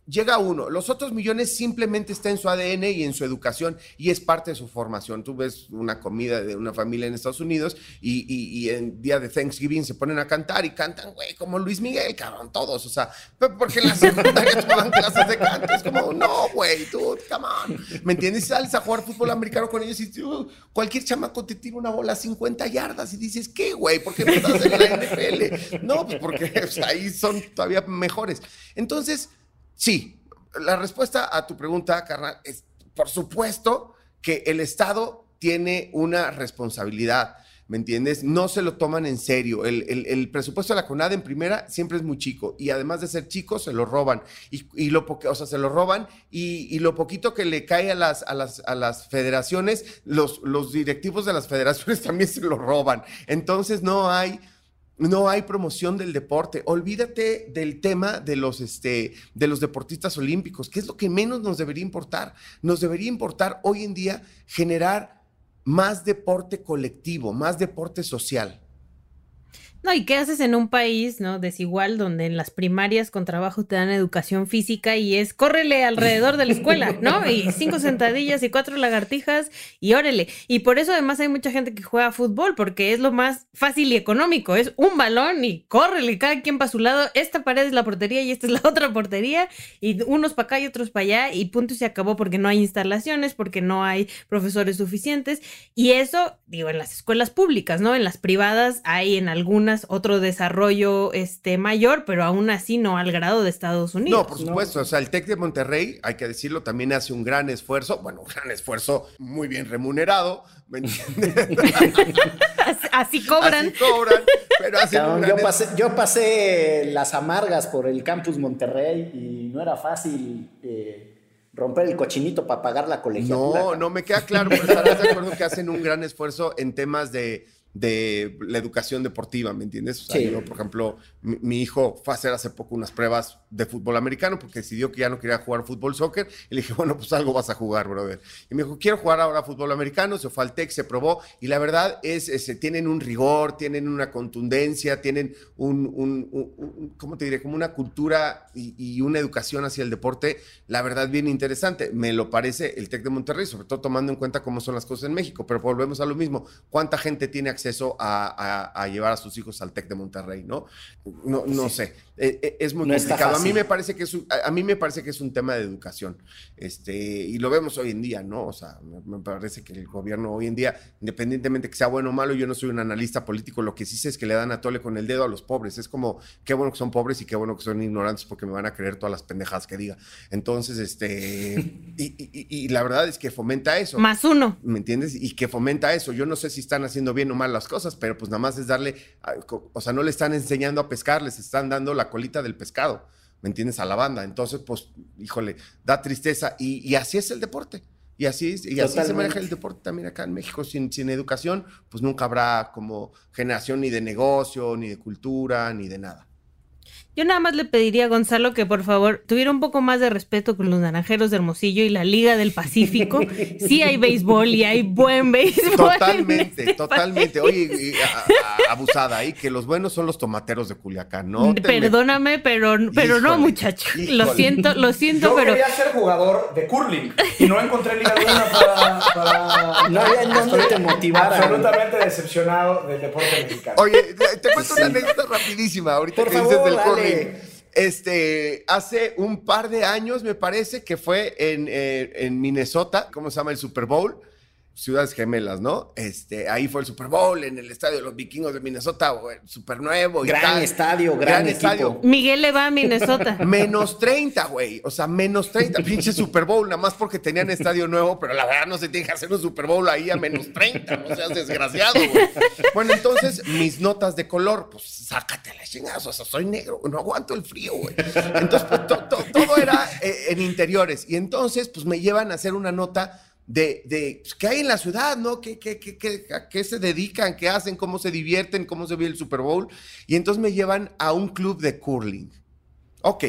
[SPEAKER 5] llega uno. Los otros millones simplemente está en su ADN y en su educación y es parte de su formación. Tú ves una comida de una familia en Estados Unidos y, y, en día de Thanksgiving se ponen a cantar y cantan, güey, como Luis Miguel, cabrón, todos. O sea, porque en la secundaria toman clases de canto. Es como, no, güey, tú, come on. ¿Me entiendes? Sales a jugar fútbol americano con ellos y uh, cualquier chamaco te tira una bola a 50 yardas y dices, ¿qué, güey? ¿Por qué no estás en la NFL? No, pues porque ahí son todavía mejores. Entonces, Sí, la respuesta a tu pregunta, carnal, es por supuesto que el Estado tiene una responsabilidad. ¿Me entiendes? No se lo toman en serio. El, presupuesto de la CONAD en primera siempre es muy chico y además de ser chico se lo roban. Y, lo o sea, se lo roban y, lo poquito que le cae a las, a las, a las federaciones, los, los directivos de las federaciones también se lo roban. Entonces no hay no hay promoción del deporte. Olvídate del tema de los, este, de los deportistas olímpicos, que es lo que menos nos debería importar. Nos debería importar hoy en día generar más deporte colectivo, más deporte social.
[SPEAKER 3] No, ¿y qué haces en un país, no, desigual, donde en las primarias con trabajo te dan educación física y es córrele alrededor de la escuela, ¿no? Y cinco sentadillas y cuatro lagartijas y órele. Y por eso además hay mucha gente que juega fútbol, porque es lo más fácil y económico. Es un balón y córrele, cada quien para su lado. Esta pared es la portería y esta es la otra portería. Y unos para acá y otros para allá. Y punto y se acabó porque no hay instalaciones, porque no hay profesores suficientes. Y eso, digo, en las escuelas públicas, ¿no? En las privadas hay en algunas otro desarrollo este, mayor, pero aún así no al grado de Estados Unidos.
[SPEAKER 5] No, por supuesto. O sea, el TEC de Monterrey, hay que decirlo, también hace un gran esfuerzo, bueno, un gran esfuerzo muy bien remunerado, ¿me entiendes?
[SPEAKER 3] así, cobran.
[SPEAKER 5] Así cobran, pero
[SPEAKER 1] yo, pasé, yo pasé las amargas por el campus Monterrey y no era fácil. Eh, romper el cochinito para pagar la colegiatura.
[SPEAKER 5] No, no me queda claro, pero estarás de acuerdo que hacen un gran esfuerzo en temas de de la educación deportiva, ¿me entiendes? O sea, yo, por ejemplo, mi, hijo fue a hacer hace poco unas pruebas de fútbol americano porque decidió que ya no quería jugar fútbol soccer y le dije, bueno, pues algo vas a jugar, brother. Y me dijo, quiero jugar ahora fútbol americano, se fue al TEC, se probó y la verdad es, es tienen un rigor, tienen una contundencia, tienen un, un, ¿cómo te diré? Como una cultura y, y, una educación hacia el deporte, la verdad bien interesante. Me lo parece el TEC de Monterrey, sobre todo tomando en cuenta cómo son las cosas en México, pero volvemos a lo mismo. ¿Cuánta gente tiene acceso acceso a, a, a llevar a sus hijos al TEC de Monterrey, ¿no? No, no sé. Eh, eh, es muy
[SPEAKER 1] No
[SPEAKER 5] complicado. A mí me parece que es un, a a mí me parece que es un tema de educación. Este, y lo vemos hoy en día, ¿no? O sea, me, me parece que el gobierno hoy en día, independientemente que sea bueno o malo, yo no soy un analista político, lo que sí sé es que le dan a tole con el dedo a los pobres. Es como, qué bueno que son pobres y qué bueno que son ignorantes porque me van a creer todas las pendejadas que diga. Entonces, este, y, y- y- y la verdad es que fomenta eso.
[SPEAKER 3] Más uno.
[SPEAKER 5] ¿Me entiendes? Y que fomenta eso. Yo no sé si están haciendo bien o mal las cosas, pero pues nada más es darle, o sea, no le están enseñando a pescar, les están dando la colita del pescado, ¿me entiendes? A la banda. Entonces, pues, híjole, da tristeza. Y, y así es el deporte. Y así, es- y así se maneja el deporte también acá en México. Sin, sin educación, pues nunca habrá como generación ni de negocio, ni de cultura, ni de nada.
[SPEAKER 3] Yo nada más le pediría a Gonzalo que por favor tuviera un poco más de respeto con los naranjeros de Hermosillo y la Liga del Pacífico. Sí hay béisbol y hay buen béisbol. en
[SPEAKER 5] Totalmente,
[SPEAKER 3] este
[SPEAKER 5] totalmente. Oye, y- a- a- abusada ahí, que los buenos son los tomateros de Culiacán, ¿no? Me-
[SPEAKER 3] Perdóname, pero, pero no,
[SPEAKER 5] Híjole,
[SPEAKER 3] muchacho. Lo siento, lo siento,
[SPEAKER 2] Yo
[SPEAKER 3] pero
[SPEAKER 2] quería ser jugador de curling y no encontré liga alguna para, para-
[SPEAKER 1] No había dónde te motivaran.
[SPEAKER 2] Absolutamente decepcionado del deporte mexicano.
[SPEAKER 5] Oye, te, cuento una anécdota rapidísima ahorita
[SPEAKER 1] Por
[SPEAKER 5] que
[SPEAKER 1] favor,
[SPEAKER 5] dices del
[SPEAKER 1] dale.
[SPEAKER 5] curling. Este, hace un par de años, me parece que fue en, eh, en Minnesota, ¿cómo se llama? El Super Bowl. Ciudades gemelas, ¿no? Este, ahí fue el Super Bowl en el estadio de los vikingos de Minnesota, güey, super nuevo. y
[SPEAKER 1] Gran
[SPEAKER 5] tal.
[SPEAKER 1] estadio, gran equipo.
[SPEAKER 3] Miguel le va a Minnesota.
[SPEAKER 5] Menos 30, güey. O sea, menos 30. Pinche Super Bowl, nada más porque tenían estadio nuevo, pero la verdad no se tiene que hacer un Super Bowl ahí a menos 30. No seas desgraciado, güey. Bueno, entonces, mis notas de color, pues sácate las chingadas. O sea, soy negro, no aguanto el frío, güey. Entonces, pues, to- to- todo era eh, en interiores. Y entonces, pues me llevan a hacer una nota. De, de pues, qué hay en la ciudad, ¿no? ¿Qué, qué, qué, qué- a qué se dedican? ¿Qué hacen? ¿Cómo se divierten? ¿Cómo se ve el Super Bowl? Y entonces me llevan a un club de curling. Ok.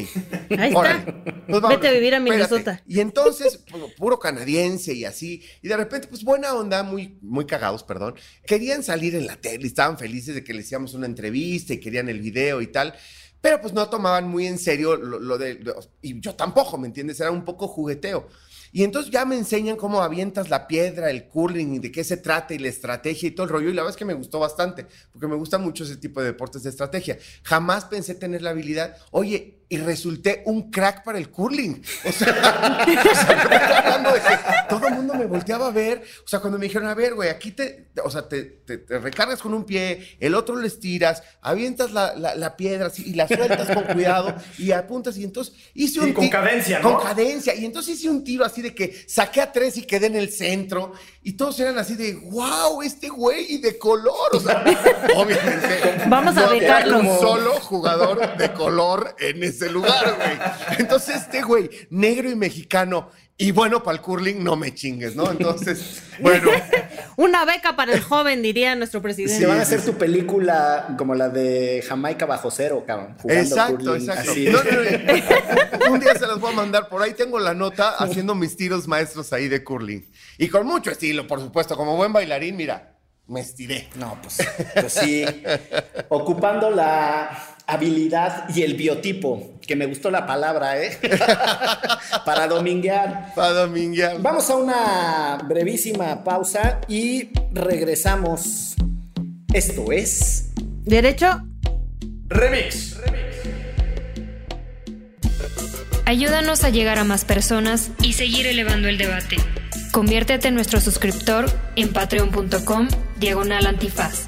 [SPEAKER 3] Ahí está.
[SPEAKER 5] Pues.
[SPEAKER 3] Vete a vivir a
[SPEAKER 5] Espérate.
[SPEAKER 3] Minnesota.
[SPEAKER 5] Y entonces, pu- puro canadiense y así. Y de repente, pues buena onda, muy, muy cagados, perdón. Querían salir en la tele, estaban felices de que les hacíamos una entrevista y querían el video y tal. Pero pues no tomaban muy en serio lo, lo de... lo- y yo tampoco, ¿me entiendes? Era un poco jugueteo. Y entonces ya me enseñan cómo avientas la piedra, el curling y de qué se trata y la estrategia y todo el rollo. Y la verdad es que me gustó bastante, porque me gusta mucho ese tipo de deportes de estrategia. Jamás pensé tener la habilidad. Oye, y resulté un crack para el curling. O sea, o sea, me estoy hablando de que todo el mundo me volteaba a ver. O sea, cuando me dijeron, a ver, güey, aquí te, o sea, te, te- te recargas con un pie, el otro lo estiras, avientas la, la- la piedra así, y la sueltas con cuidado y apuntas. Y entonces hice
[SPEAKER 2] Sí,
[SPEAKER 5] un
[SPEAKER 2] con
[SPEAKER 5] ti-
[SPEAKER 2] cadencia, ¿no?
[SPEAKER 5] Con cadencia. Y entonces hice un tiro así de que saqué a tres y quedé en el centro. Y todos eran así de, wow, este güey y de color. O sea, obviamente.
[SPEAKER 3] Vamos a becarlo.
[SPEAKER 5] un solo jugador de color en ese lugar, güey. Entonces, este güey, negro y mexicano, y bueno, para el curling, no me chingues, ¿no? Entonces, bueno.
[SPEAKER 3] Una beca para el joven, diría nuestro presidente.
[SPEAKER 1] Se van a hacer tu película como la de Jamaica bajo cero, cabrón. jugando
[SPEAKER 5] Exacto,
[SPEAKER 1] curling,
[SPEAKER 5] exacto.
[SPEAKER 1] así.
[SPEAKER 5] No, no, no. Un día se las voy a mandar por ahí. Tengo la nota haciendo mis tiros maestros ahí de curling. Y con mucho estilo, por supuesto. Como buen bailarín, mira, me estiré.
[SPEAKER 1] No, pues, pues sí. Ocupando la habilidad y el biotipo, que me gustó la palabra, ¿eh? Para dominguear.
[SPEAKER 5] Para dominguear.
[SPEAKER 1] Vamos a una brevísima pausa y regresamos. Esto es.
[SPEAKER 3] Derecho,
[SPEAKER 2] Remix.
[SPEAKER 6] Ayúdanos a llegar a más personas y seguir elevando el debate. Conviértete en nuestro suscriptor en patreon.com diagonal antifaz.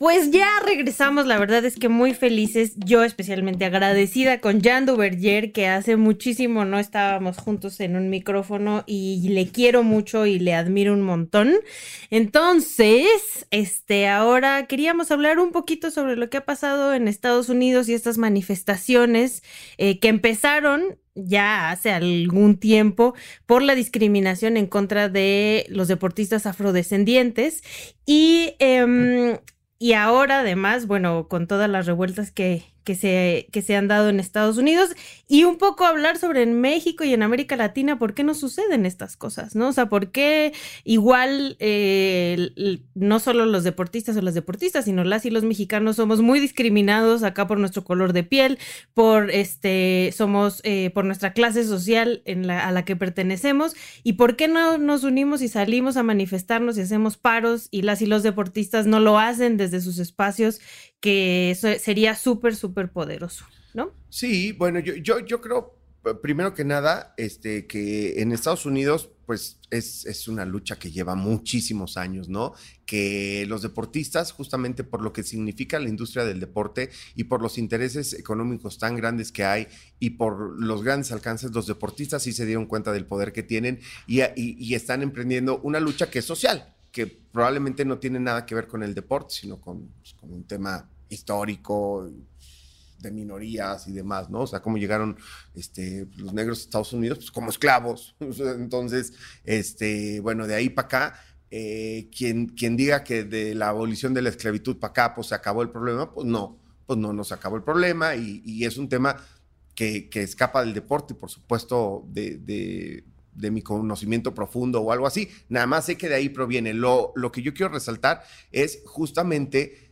[SPEAKER 3] Pues ya regresamos, la verdad es que muy felices, yo especialmente agradecida con Jan Duverger, que hace muchísimo no estábamos juntos en un micrófono y le quiero mucho y le admiro un montón. Entonces, este, ahora queríamos hablar un poquito sobre lo que ha pasado en Estados Unidos y estas manifestaciones eh, que empezaron ya hace algún tiempo por la discriminación en contra de los deportistas afrodescendientes y... em, y ahora, además, bueno, con todas las revueltas que, que se, que se han dado en Estados Unidos y un poco hablar sobre en México y en América Latina por qué no suceden estas cosas, ¿no? O sea, por qué igual eh, no solo los deportistas o las deportistas, sino las y los mexicanos somos muy discriminados acá por nuestro color de piel, por este, somos eh, por nuestra clase social a la que pertenecemos y por qué no nos unimos y salimos a manifestarnos y hacemos paros y las y los deportistas no lo hacen desde sus espacios que sería súper, súper poderoso, ¿no?
[SPEAKER 5] Sí, bueno, yo, yo, yo creo, primero que nada, este, que en Estados Unidos, pues es, es, una lucha que lleva muchísimos años, ¿no? Que los deportistas, justamente por lo que significa la industria del deporte y por los intereses económicos tan grandes que hay y por los grandes alcances, los deportistas sí se dieron cuenta del poder que tienen y, y están emprendiendo una lucha que es social, que probablemente no tiene nada que ver con el deporte, sino con, pues, con, un tema histórico de minorías y demás, ¿no? O sea, cómo llegaron este, los negros a Estados Unidos, pues como esclavos. Entonces, este, bueno, de ahí para acá, eh, quien, diga que de la abolición de la esclavitud para acá, pues se acabó el problema, pues no, pues no nos acabó el problema y, es un tema que, escapa del deporte y por supuesto de de mi conocimiento profundo o algo así. Nada más sé que de ahí proviene. Lo, lo que yo quiero resaltar es justamente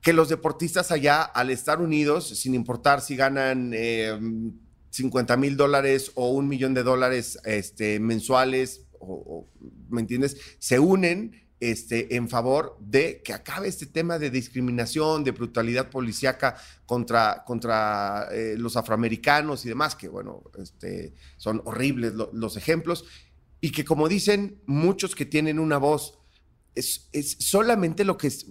[SPEAKER 5] que los deportistas allá, al estar unidos, sin importar si ganan eh, 50 mil dólares o un millón de dólares este, mensuales, o, o, ¿me entiendes? Se unen este, en favor de que acabe este tema de discriminación, de brutalidad policíaca contra, contra eh, los afroamericanos y demás, que bueno, este, son horribles lo, los ejemplos, y que como dicen muchos que tienen una voz, es, es, solamente lo que es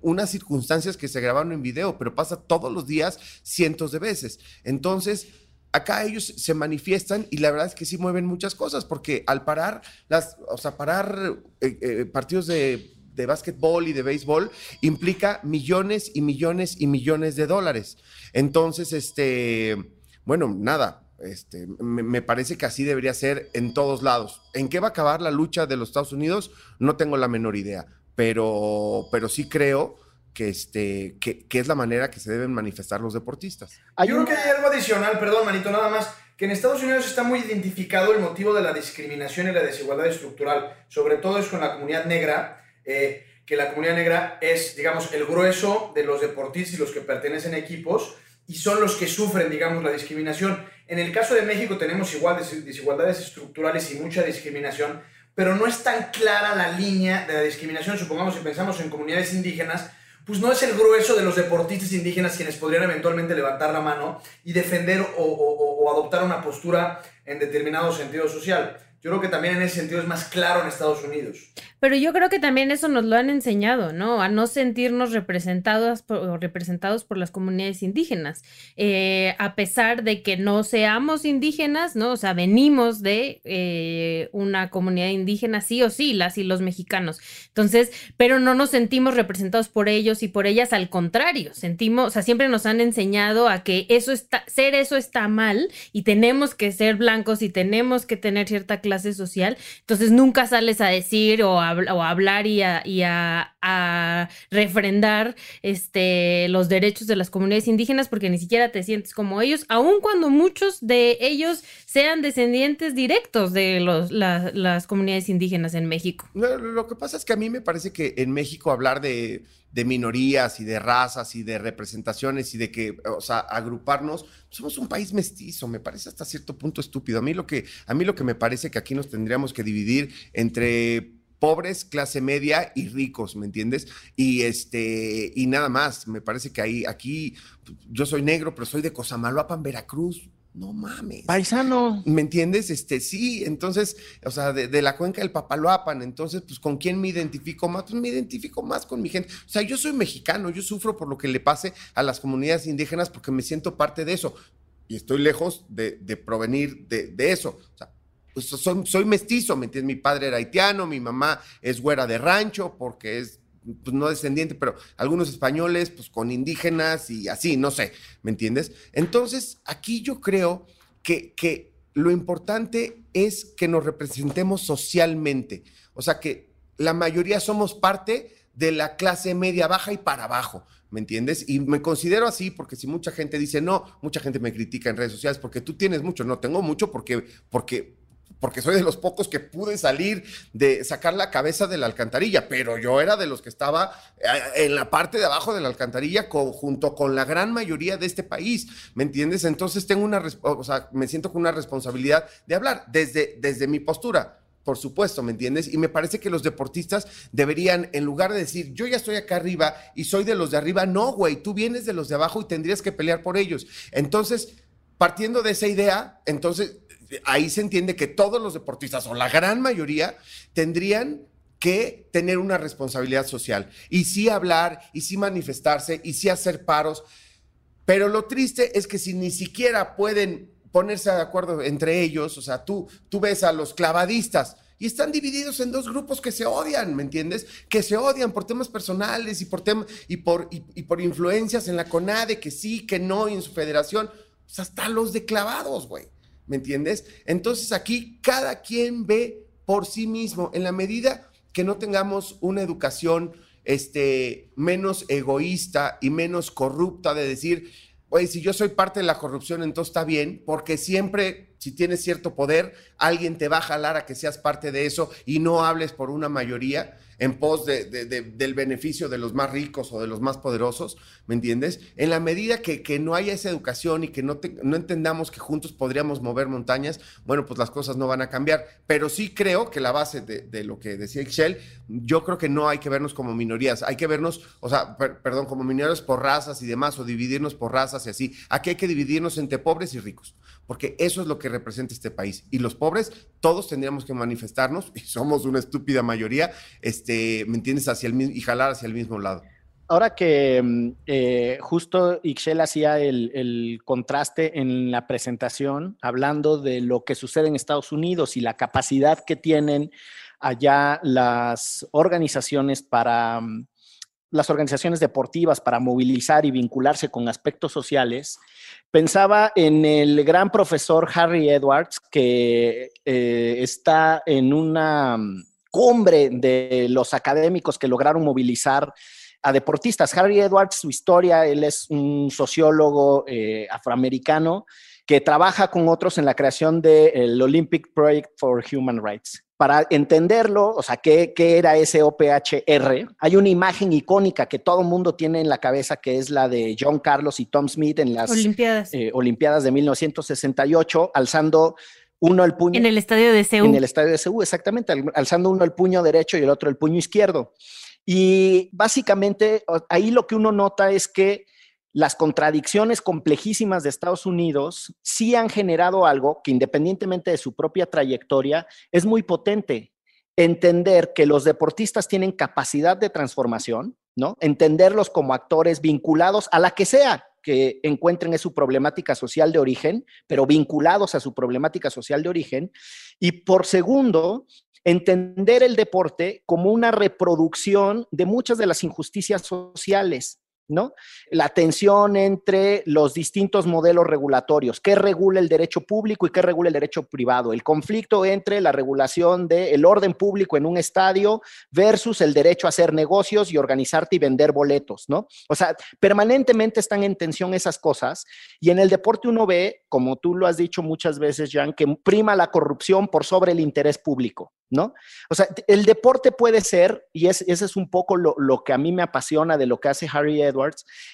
[SPEAKER 5] unas circunstancias que se grabaron en video, pero pasa todos los días cientos de veces. Entonces, acá ellos se manifiestan y la verdad es que sí mueven muchas cosas, porque al parar las, o sea, parar eh, eh, partidos de, de básquetbol y de béisbol implica millones y millones y millones de dólares. Entonces, este, bueno, nada, este, me, me, parece que así debería ser en todos lados. ¿En qué va a acabar la lucha de los Estados Unidos? No tengo la menor idea, pero, pero sí creo que, este, que, que, es la manera que se deben manifestar los deportistas.
[SPEAKER 2] Yo creo que hay algo adicional, perdón, manito, nada más, que en Estados Unidos está muy identificado el motivo de la discriminación y la desigualdad estructural, sobre todo es con la comunidad negra, eh, que la comunidad negra es, digamos, el grueso de los deportistas y los que pertenecen a equipos y son los que sufren, digamos, la discriminación. En el caso de México tenemos igual desigualdades estructurales y mucha discriminación, pero no es tan clara la línea de la discriminación, supongamos si pensamos en comunidades indígenas, pues no es el grueso de los deportistas indígenas quienes podrían eventualmente levantar la mano y defender o, adoptar una postura en determinado sentido social. Yo creo que también en ese sentido es más claro en Estados Unidos.
[SPEAKER 3] Pero yo creo que también eso nos lo han enseñado, ¿no? A no sentirnos representados por, representados por las comunidades indígenas. Eh, a pesar de que no seamos indígenas, ¿no? O sea, venimos de eh, una comunidad indígena, sí o sí, las y los mexicanos. Entonces, pero no nos sentimos representados por ellos y por ellas, al contrario, sentimos, o sea, siempre nos han enseñado a que eso está, ser eso está mal y tenemos que ser blancos y tenemos que tener cierta clase social. Entonces, nunca sales a decir o a hablar y, a, refrendar este, los derechos de las comunidades indígenas porque ni siquiera te sientes como ellos, aun cuando muchos de ellos sean descendientes directos de las comunidades indígenas en México.
[SPEAKER 5] Lo, que pasa es que a mí me parece que en México hablar de, de minorías y de razas y de representaciones y de que, o sea, agruparnos, somos un país mestizo, me parece hasta cierto punto estúpido. A mí lo que, a mí lo que me parece que aquí nos tendríamos que dividir entre pobres, clase media y ricos, ¿me entiendes? Y este, y nada más, me parece que ahí, aquí, yo soy negro, pero soy de Cosamaloapan, Veracruz. No mames.
[SPEAKER 1] Paisano.
[SPEAKER 5] ¿Me entiendes? Este, sí, entonces, o sea, de, de, la cuenca del Papaloapan, entonces, pues, ¿con quién me identifico más? Pues me identifico más con mi gente. O sea, yo soy mexicano, yo sufro por lo que le pase a las comunidades indígenas porque me siento parte de eso. Y estoy lejos de, de provenir de, de eso. O sea, pues soy, soy mestizo, ¿me entiendes? Mi padre era haitiano, mi mamá es güera de rancho porque es pues no descendiente, pero algunos españoles, pues con indígenas y así, no sé, ¿me entiendes? Entonces, aquí yo creo que, que lo importante es que nos representemos socialmente, o sea, que la mayoría somos parte de la clase media baja y para abajo, ¿me entiendes? Y me considero así porque si mucha gente dice, no, mucha gente me critica en redes sociales porque tú tienes mucho, no, tengo mucho porque, porque, porque soy de los pocos que pude salir de sacar la cabeza de la alcantarilla, pero yo era de los que estaba eh, en la parte de abajo de la alcantarilla junto con la gran mayoría de este país, ¿me entiendes? Entonces tengo una, o sea, me siento con una responsabilidad de hablar desde, desde mi postura por supuesto, ¿me entiendes? Y me parece que los deportistas deberían, en lugar de decir, yo ya estoy acá arriba y soy de los de arriba, no, güey, tú vienes de los de abajo y tendrías que pelear por ellos. Entonces, partiendo de esa idea, entonces ahí se entiende que todos los deportistas, o la gran mayoría, tendrían que tener una responsabilidad social y sí hablar, y sí manifestarse, y sí hacer paros. Pero lo triste es que si ni siquiera pueden ponerse de acuerdo entre ellos, o sea, tú, tú ves a los clavadistas y están divididos en dos grupos que se odian, ¿me entiendes? Que se odian por temas personales y por, temas y por, y, por influencias en la CONADE, que sí, que no, y en su federación, pues hasta los de clavados, güey, ¿me entiendes? Entonces aquí cada quien ve por sí mismo, en la medida que no tengamos una educación este, menos egoísta y menos corrupta de decir, oye, si yo soy parte de la corrupción, entonces está bien, porque siempre, si tienes cierto poder, alguien te va a jalar a que seas parte de eso y no hables por una mayoría en pos de, del beneficio de los más ricos o de los más poderosos, ¿me entiendes? En la medida que, que no haya esa educación y que no, no entendamos que juntos podríamos mover montañas, bueno, pues las cosas no van a cambiar. Pero sí creo que la base de, lo que decía Excel, yo creo que no hay que vernos como minorías, hay que vernos, o sea, perdón, como minorías por razas y demás, o dividirnos por razas y así. Aquí hay que dividirnos entre pobres y ricos, porque eso es lo que representa este país. Y los pobres, todos tendríamos que manifestarnos, y somos una estúpida mayoría, este, ¿me entiendes? Hacia el mismo, y jalar hacia el mismo lado.
[SPEAKER 1] Ahora que mm, eh, justo Ixchel hacía el, contraste en la presentación, hablando de lo que sucede en Estados Unidos y la capacidad que tienen allá las organizaciones para mm, las organizaciones deportivas para movilizar y vincularse con aspectos sociales, pensaba en el gran profesor Harry Edwards, que eh, está en una mm, cumbre de los académicos que lograron movilizar a deportistas. Harry Edwards, su historia, él es un sociólogo eh, afroamericano que trabaja con otros en la creación del Olympic Project for Human Rights. Para entenderlo, o sea, ¿qué, ¿qué, era ese OPHR? Hay una imagen icónica que todo mundo tiene en la cabeza, que es la de John Carlos y Tom Smith en las
[SPEAKER 3] Olimpiadas,
[SPEAKER 1] eh, Olimpiadas de 1968, alzando uno el puño.
[SPEAKER 3] En el estadio de Seúl.
[SPEAKER 1] En el estadio de exactamente, alzando uno el puño derecho y el otro el puño izquierdo. Y básicamente ahí lo que uno nota es que las contradicciones complejísimas de Estados Unidos sí han generado algo que independientemente de su propia trayectoria es muy potente. Entender que los deportistas tienen capacidad de transformación, ¿no? Entenderlos como actores vinculados a la que sea que encuentren su problemática social de origen, pero vinculados a su problemática social de origen. Y por segundo, entender el deporte como una reproducción de muchas de las injusticias sociales ¿no? La tensión entre los distintos modelos regulatorios, qué regula el derecho público y qué regula el derecho privado, el conflicto entre la regulación del orden público en un estadio versus el derecho a hacer negocios y organizarte y vender boletos, ¿no? O sea, permanentemente están en tensión esas cosas y en el deporte uno ve, como tú lo has dicho muchas veces, Jan, que prima la corrupción por sobre el interés público. ¿no? O sea, el deporte puede ser, y ese es un poco lo, que a mí me apasiona de lo que hace Harry Edwards,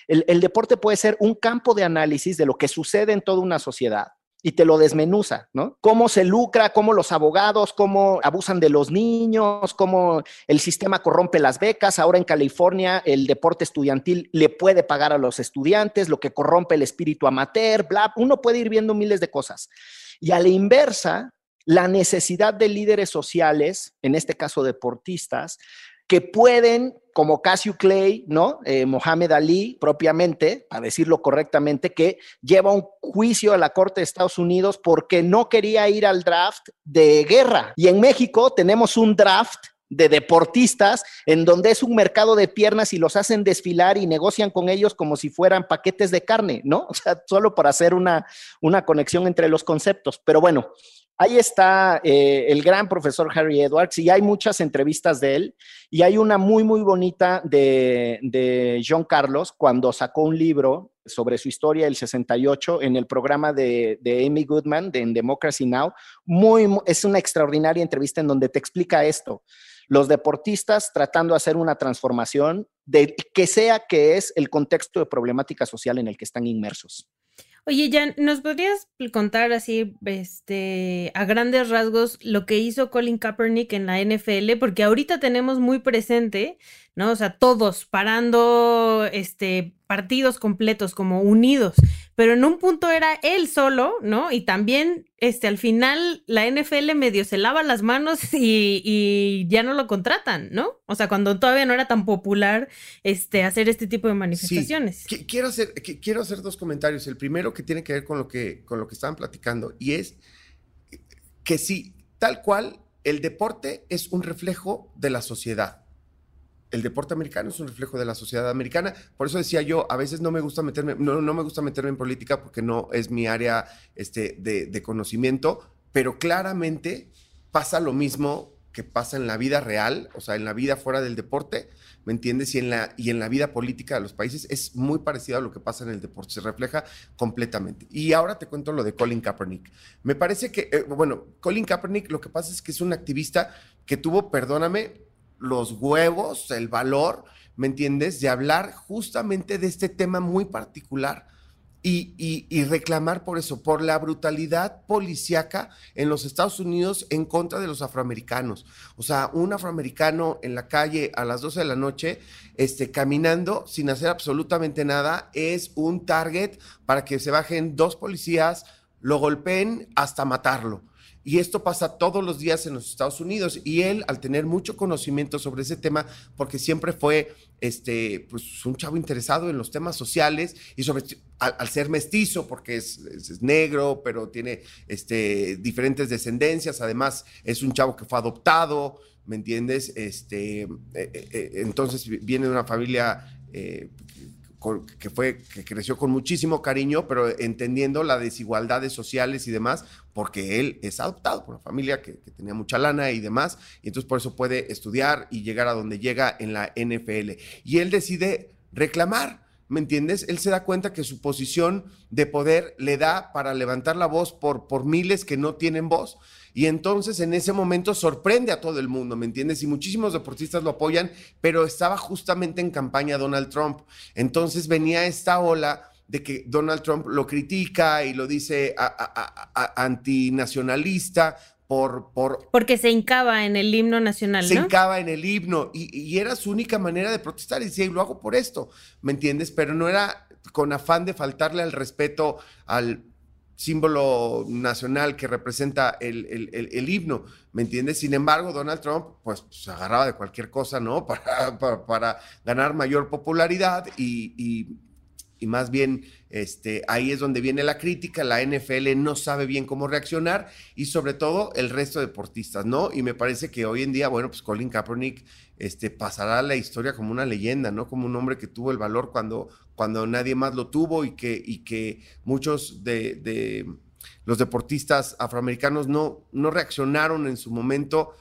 [SPEAKER 1] el, el, deporte puede ser un campo de análisis de lo que sucede en toda una sociedad y te lo desmenuza, ¿no? Cómo se lucra, cómo los abogados, cómo abusan de los niños, cómo el sistema corrompe las becas. Ahora en California el deporte estudiantil le puede pagar a los estudiantes, lo que corrompe el espíritu amateur, bla. Uno puede ir viendo miles de cosas. Y a la inversa, la necesidad de líderes sociales, en este caso deportistas, que pueden, como Cassius Clay, ¿no? Eh, Mohamed Ali, propiamente, para decirlo correctamente, que lleva un juicio a la Corte de Estados Unidos porque no quería ir al draft de guerra. Y en México tenemos un draft de deportistas, en donde es un mercado de piernas y los hacen desfilar y negocian con ellos como si fueran paquetes de carne, ¿no? O sea, solo para hacer una, una conexión entre los conceptos. Pero bueno, Ahí está eh, el gran profesor Harry Edwards y hay muchas entrevistas de él y hay una muy, muy bonita de, de John Carlos cuando sacó un libro sobre su historia del 68 en el programa de, de Amy Goodman de en Democracy Now. Muy, es una extraordinaria entrevista en donde te explica esto. Los deportistas tratando de hacer una transformación de que sea que es el contexto de problemática social en el que están inmersos.
[SPEAKER 3] Oye, Jan, ¿nos podrías contar así, este, a grandes rasgos lo que hizo Colin Kaepernick en la NFL? Porque ahorita tenemos muy presente, ¿no? O sea, todos parando, este, partidos completos como unidos, pero en un punto era él solo, ¿no? Y también, este, al final la NFL medio se lava las manos y, ya no lo contratan, ¿no? O sea, cuando todavía no era tan popular, este, hacer este tipo de manifestaciones.
[SPEAKER 5] Quiero hacer, quiero hacer dos comentarios. El primero que tiene que ver con lo que, con lo que estaban platicando y es que sí, tal cual, el deporte es un reflejo de la sociedad el deporte americano es un reflejo de la sociedad americana. Por eso decía yo, a veces no me gusta meterme, no, no me gusta meterme en política porque no es mi área este, de, conocimiento, pero claramente pasa lo mismo que pasa en la vida real, o sea, en la vida fuera del deporte, ¿me entiendes? Y en la, y en la vida política de los países es muy parecido a lo que pasa en el deporte, se refleja completamente. Y ahora te cuento lo de Colin Kaepernick. Me parece que, eh, bueno, Colin Kaepernick lo que pasa es que es un activista que tuvo, perdóname, los huevos, el valor, ¿me entiendes? De hablar justamente de este tema muy particular. Y, reclamar por eso, por la brutalidad policíaca en los Estados Unidos en contra de los afroamericanos. O sea, un afroamericano en la calle a las 12 de la noche, este, caminando sin hacer absolutamente nada, es un target para que se bajen dos policías, lo golpeen hasta matarlo. Y esto pasa todos los días en los Estados Unidos. Y él, al tener mucho conocimiento sobre ese tema, porque siempre fue este, pues, un chavo interesado en los temas sociales y sobre al, ser mestizo, porque es, negro, pero tiene este, diferentes descendencias. Además, es un chavo que fue adoptado, ¿me entiendes? Este, eh, eh, eh, entonces viene de una familia que fue que creció con muchísimo cariño, pero entendiendo las desigualdades sociales y demás, porque él es adoptado por una familia que, tenía mucha lana y demás, y entonces por eso puede estudiar y llegar a donde llega en la NFL. Y él decide reclamar. ¿Me entiendes? Él se da cuenta que su posición de poder le da para levantar la voz por, por miles que no tienen voz. Y entonces en ese momento sorprende a todo el mundo, ¿me entiendes? Y muchísimos deportistas lo apoyan, pero estaba justamente en campaña Donald Trump. Entonces venía esta ola de que Donald Trump lo critica y lo dice antinacionalista, por, por,
[SPEAKER 3] Porque se hincaba en el himno nacional.
[SPEAKER 5] Se hincaba en el himno y, y, era su única manera de protestar. Y decía, y lo hago por esto, ¿me entiendes? Pero no era con afán de faltarle al respeto al símbolo nacional que representa el, himno, ¿me entiendes? Sin embargo, Donald Trump, pues, se agarraba de cualquier cosa, ¿no? Para, para, ganar mayor popularidad y, y, más bien este, ahí es donde viene la crítica, la NFL no sabe bien cómo reaccionar y sobre todo el resto de deportistas, ¿no? Y me parece que hoy en día, bueno, pues Colin Kaepernick este, pasará a la historia como una leyenda, ¿no? Como un hombre que tuvo el valor cuando, cuando nadie más lo tuvo y que, muchos de, los deportistas afroamericanos no, reaccionaron en su momento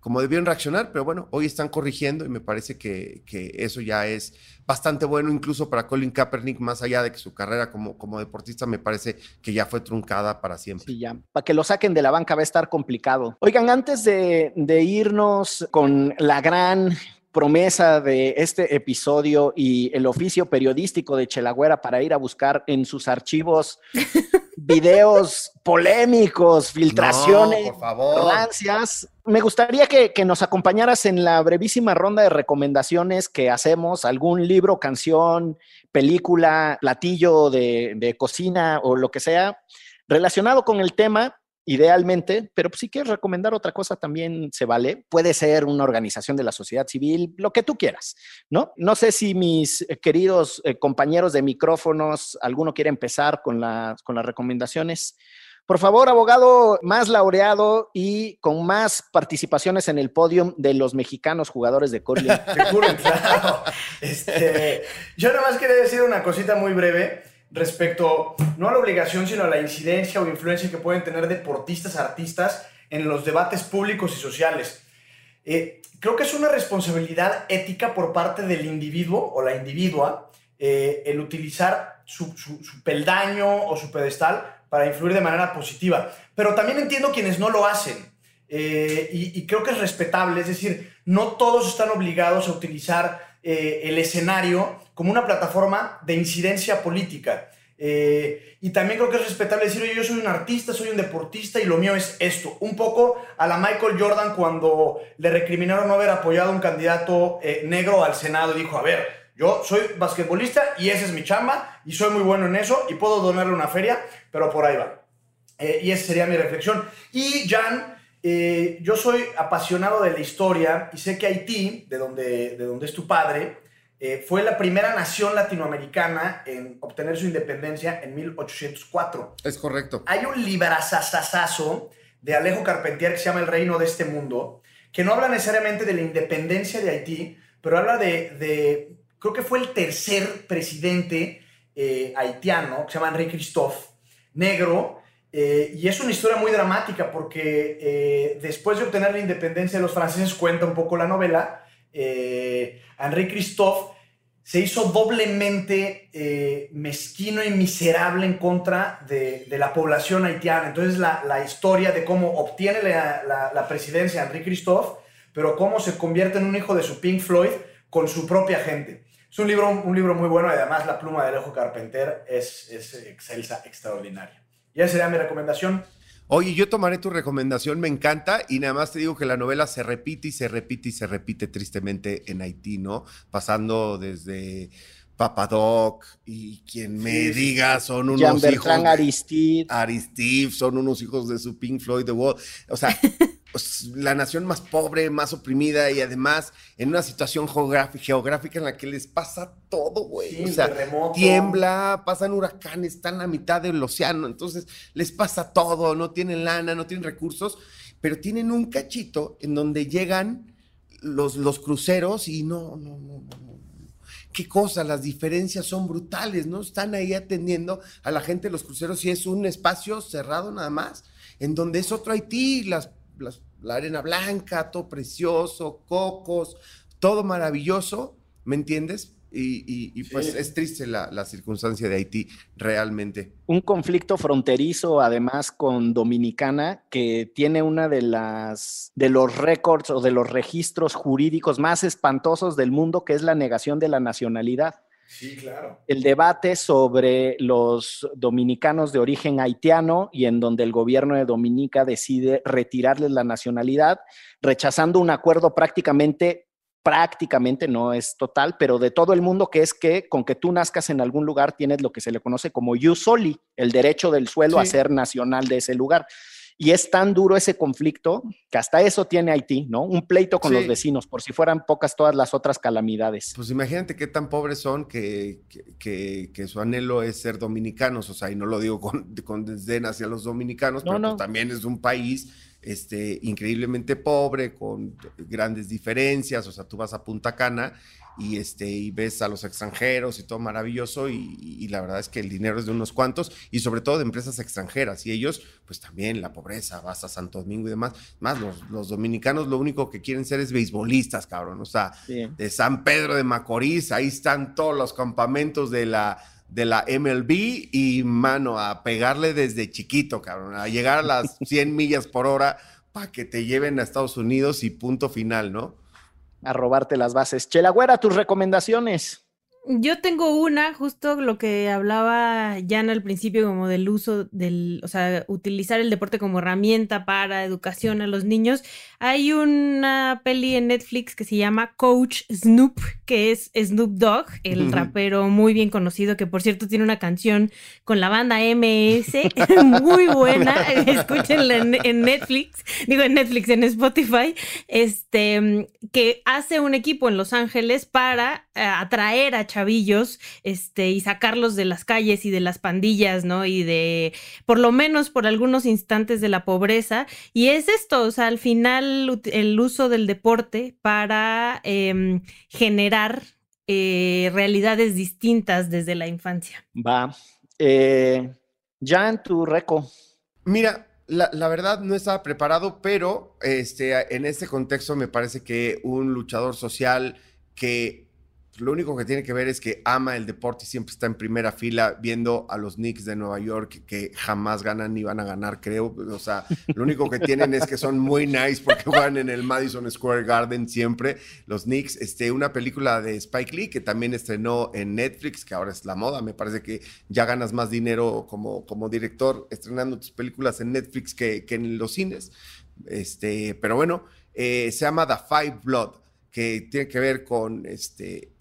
[SPEAKER 5] como debieron reaccionar, pero bueno, hoy están corrigiendo y me parece que, eso ya es bastante bueno, incluso para Colin Kaepernick, más allá de que su carrera como, deportista me parece que ya fue truncada para siempre.
[SPEAKER 1] Sí, ya. Para que lo saquen de la banca va a estar complicado. Oigan, antes de irnos con la gran promesa de este episodio y el oficio periodístico de Chelagüera para ir a buscar en sus archivos videos polémicos, filtraciones,
[SPEAKER 5] no, por favor.
[SPEAKER 1] Me gustaría que, nos acompañaras en la brevísima ronda de recomendaciones que hacemos, algún libro, canción, película, platillo de, de cocina o lo que sea relacionado con el tema idealmente, pero si quieres recomendar otra cosa también se vale. Puede ser una organización de la sociedad civil, lo que tú quieras, ¿no? No sé si mis eh, queridos eh, compañeros de micrófonos, alguno quiere empezar con las, con las recomendaciones. Por favor, abogado más laureado y con más participaciones en el podium de los mexicanos jugadores. De curling,
[SPEAKER 2] claro. Este, yo nada más quería decir una cosita muy breve respecto, no a la obligación, sino a la incidencia o influencia que pueden tener deportistas, artistas en los debates públicos y sociales. Eh, creo que es una responsabilidad ética por parte del individuo o la individua eh, el utilizar su, peldaño o su pedestal para influir de manera positiva. Pero también entiendo quienes no lo hacen. Eh, y, creo que es respetable, es decir, no todos están obligados a utilizar el escenario como una plataforma de incidencia política. Eh, y también creo que es respetable decir, oye, yo soy un artista, soy un deportista y lo mío es esto. Un poco a la Michael Jordan cuando le recriminaron no haber apoyado a un candidato negro al Senado. Dijo, a ver, yo soy basquetbolista y esa es mi chamba y soy muy bueno en eso y puedo donarle una feria, pero por ahí va. Eh, y esa sería mi reflexión. Y Jan, eh, yo soy apasionado de la historia y sé que Haití, de donde, de donde es tu padre, eh, fue la primera nación latinoamericana en obtener su independencia en 1804.
[SPEAKER 5] Es correcto.
[SPEAKER 2] Hay un librazazazazo de Alejo Carpentier que se llama El Reino de este Mundo, que no habla necesariamente de la independencia de Haití, pero habla de creo que fue el tercer presidente eh, haitiano, que se llama Henri Christophe, negro, eh, y es una historia muy dramática porque eh, después de obtener la independencia de los franceses, cuenta un poco la novela, Henri Christophe se hizo doblemente mezquino y miserable en contra de, la población haitiana. Entonces la, historia de cómo obtiene la, presidencia Henri Christophe, pero cómo se convierte en un hijo de su Pink Floyd con su propia gente. Es un libro, un libro muy bueno además la pluma de Alejo Carpenter es, es excelsa, extraordinaria. Y esa sería mi recomendación.
[SPEAKER 5] Oye, yo tomaré tu recomendación, me encanta, y nada más te digo que la novela se repite y se repite y se repite tristemente en Haití, ¿no? Pasando desde Papadoc y quien me diga son unos hijos.
[SPEAKER 1] Aristide.
[SPEAKER 5] Aristide, son unos hijos de su Pink Floyd The Wall. O sea, pues, la nación más pobre, más oprimida y además en una situación geográfica en la que les pasa todo, güey. o sea, tiembla, pasan huracanes, están a mitad del océano, entonces les pasa todo, no tienen lana, no tienen recursos, pero tienen un cachito en donde llegan los, los cruceros y no, no, no, no. Qué cosa, las diferencias son brutales, ¿no? Están ahí atendiendo a la gente de los cruceros y es un espacio cerrado nada más, en donde es otro Haití, las la arena blanca, todo precioso, cocos, todo maravilloso, ¿me entiendes? Y, pues es triste la, circunstancia de Haití, realmente.
[SPEAKER 1] Un conflicto fronterizo, además, con Dominicana, que tiene una de las de los récords o de los registros jurídicos más espantosos del mundo, que es la negación de la nacionalidad.
[SPEAKER 2] Sí, claro.
[SPEAKER 1] El debate sobre los dominicanos de origen haitiano y en donde el gobierno de Dominica decide retirarles la nacionalidad, rechazando un acuerdo prácticamente prácticamente no es total, pero de todo el mundo, que es que con que tú nazcas en algún lugar tienes lo que se le conoce como ius soli, el derecho del suelo a ser nacional de ese lugar. Y es tan duro ese conflicto que hasta eso tiene Haití, ¿no? Un pleito con los vecinos, por si fueran pocas todas las otras calamidades.
[SPEAKER 5] Pues imagínate qué tan pobres son que, que, que, su anhelo es ser dominicanos, o sea, y no lo digo con, con desdén hacia los dominicanos, pero pues también es un país este, increíblemente pobre, con grandes diferencias, o sea, tú vas a Punta Cana y, este, y ves a los extranjeros y todo maravilloso y, la verdad es que el dinero es de unos cuantos y sobre todo de empresas extranjeras y ellos pues también la pobreza, vas a Santo Domingo y demás, más los, dominicanos lo único que quieren ser es beisbolistas, cabrón, o sea, de San Pedro de Macorís, ahí están todos los campamentos de la de la MLB y, mano, a pegarle desde chiquito, cabrón, a llegar a las 100 millas por hora para que te lleven a Estados Unidos y punto final, ¿no?
[SPEAKER 1] a robarte las bases. Chelagüera, tus recomendaciones.
[SPEAKER 3] Yo tengo una, justo lo que hablaba Jan al principio, como del uso del, o sea, utilizar el deporte como herramienta para educación a los niños. Hay una peli en Netflix que se llama Coach Snoop, que es Snoop Dogg, el rapero muy bien conocido, que por cierto tiene una canción con la banda MS, muy buena. Escúchenla en, Netflix, digo en Netflix, en Spotify, este, que hace un equipo en Los Ángeles para atraer a chavillos este, y sacarlos de las calles y de las pandillas, ¿no? Y de, por lo menos por algunos instantes de la pobreza. Y es esto, o sea, al final el uso del deporte para em, generar eh, realidades distintas desde la infancia.
[SPEAKER 1] Va. Eh, Jan, tu reco.
[SPEAKER 5] Mira, la, la, verdad no estaba preparado, pero este, en este contexto me parece que un luchador social que lo único que tiene que ver es que ama el deporte y siempre está en primera fila viendo a los Knicks de Nueva York que jamás ganan ni van a ganar, creo. O sea, lo único que tienen es que son muy nice porque juegan en el Madison Square Garden siempre. Los Knicks, este, una película de Spike Lee que también estrenó en Netflix, que ahora es la moda. Me parece que ya ganas más dinero como, como director estrenando tus películas en Netflix que, que en los cines. Este, pero bueno, eh, se llama The Five Blood que tiene que ver con este.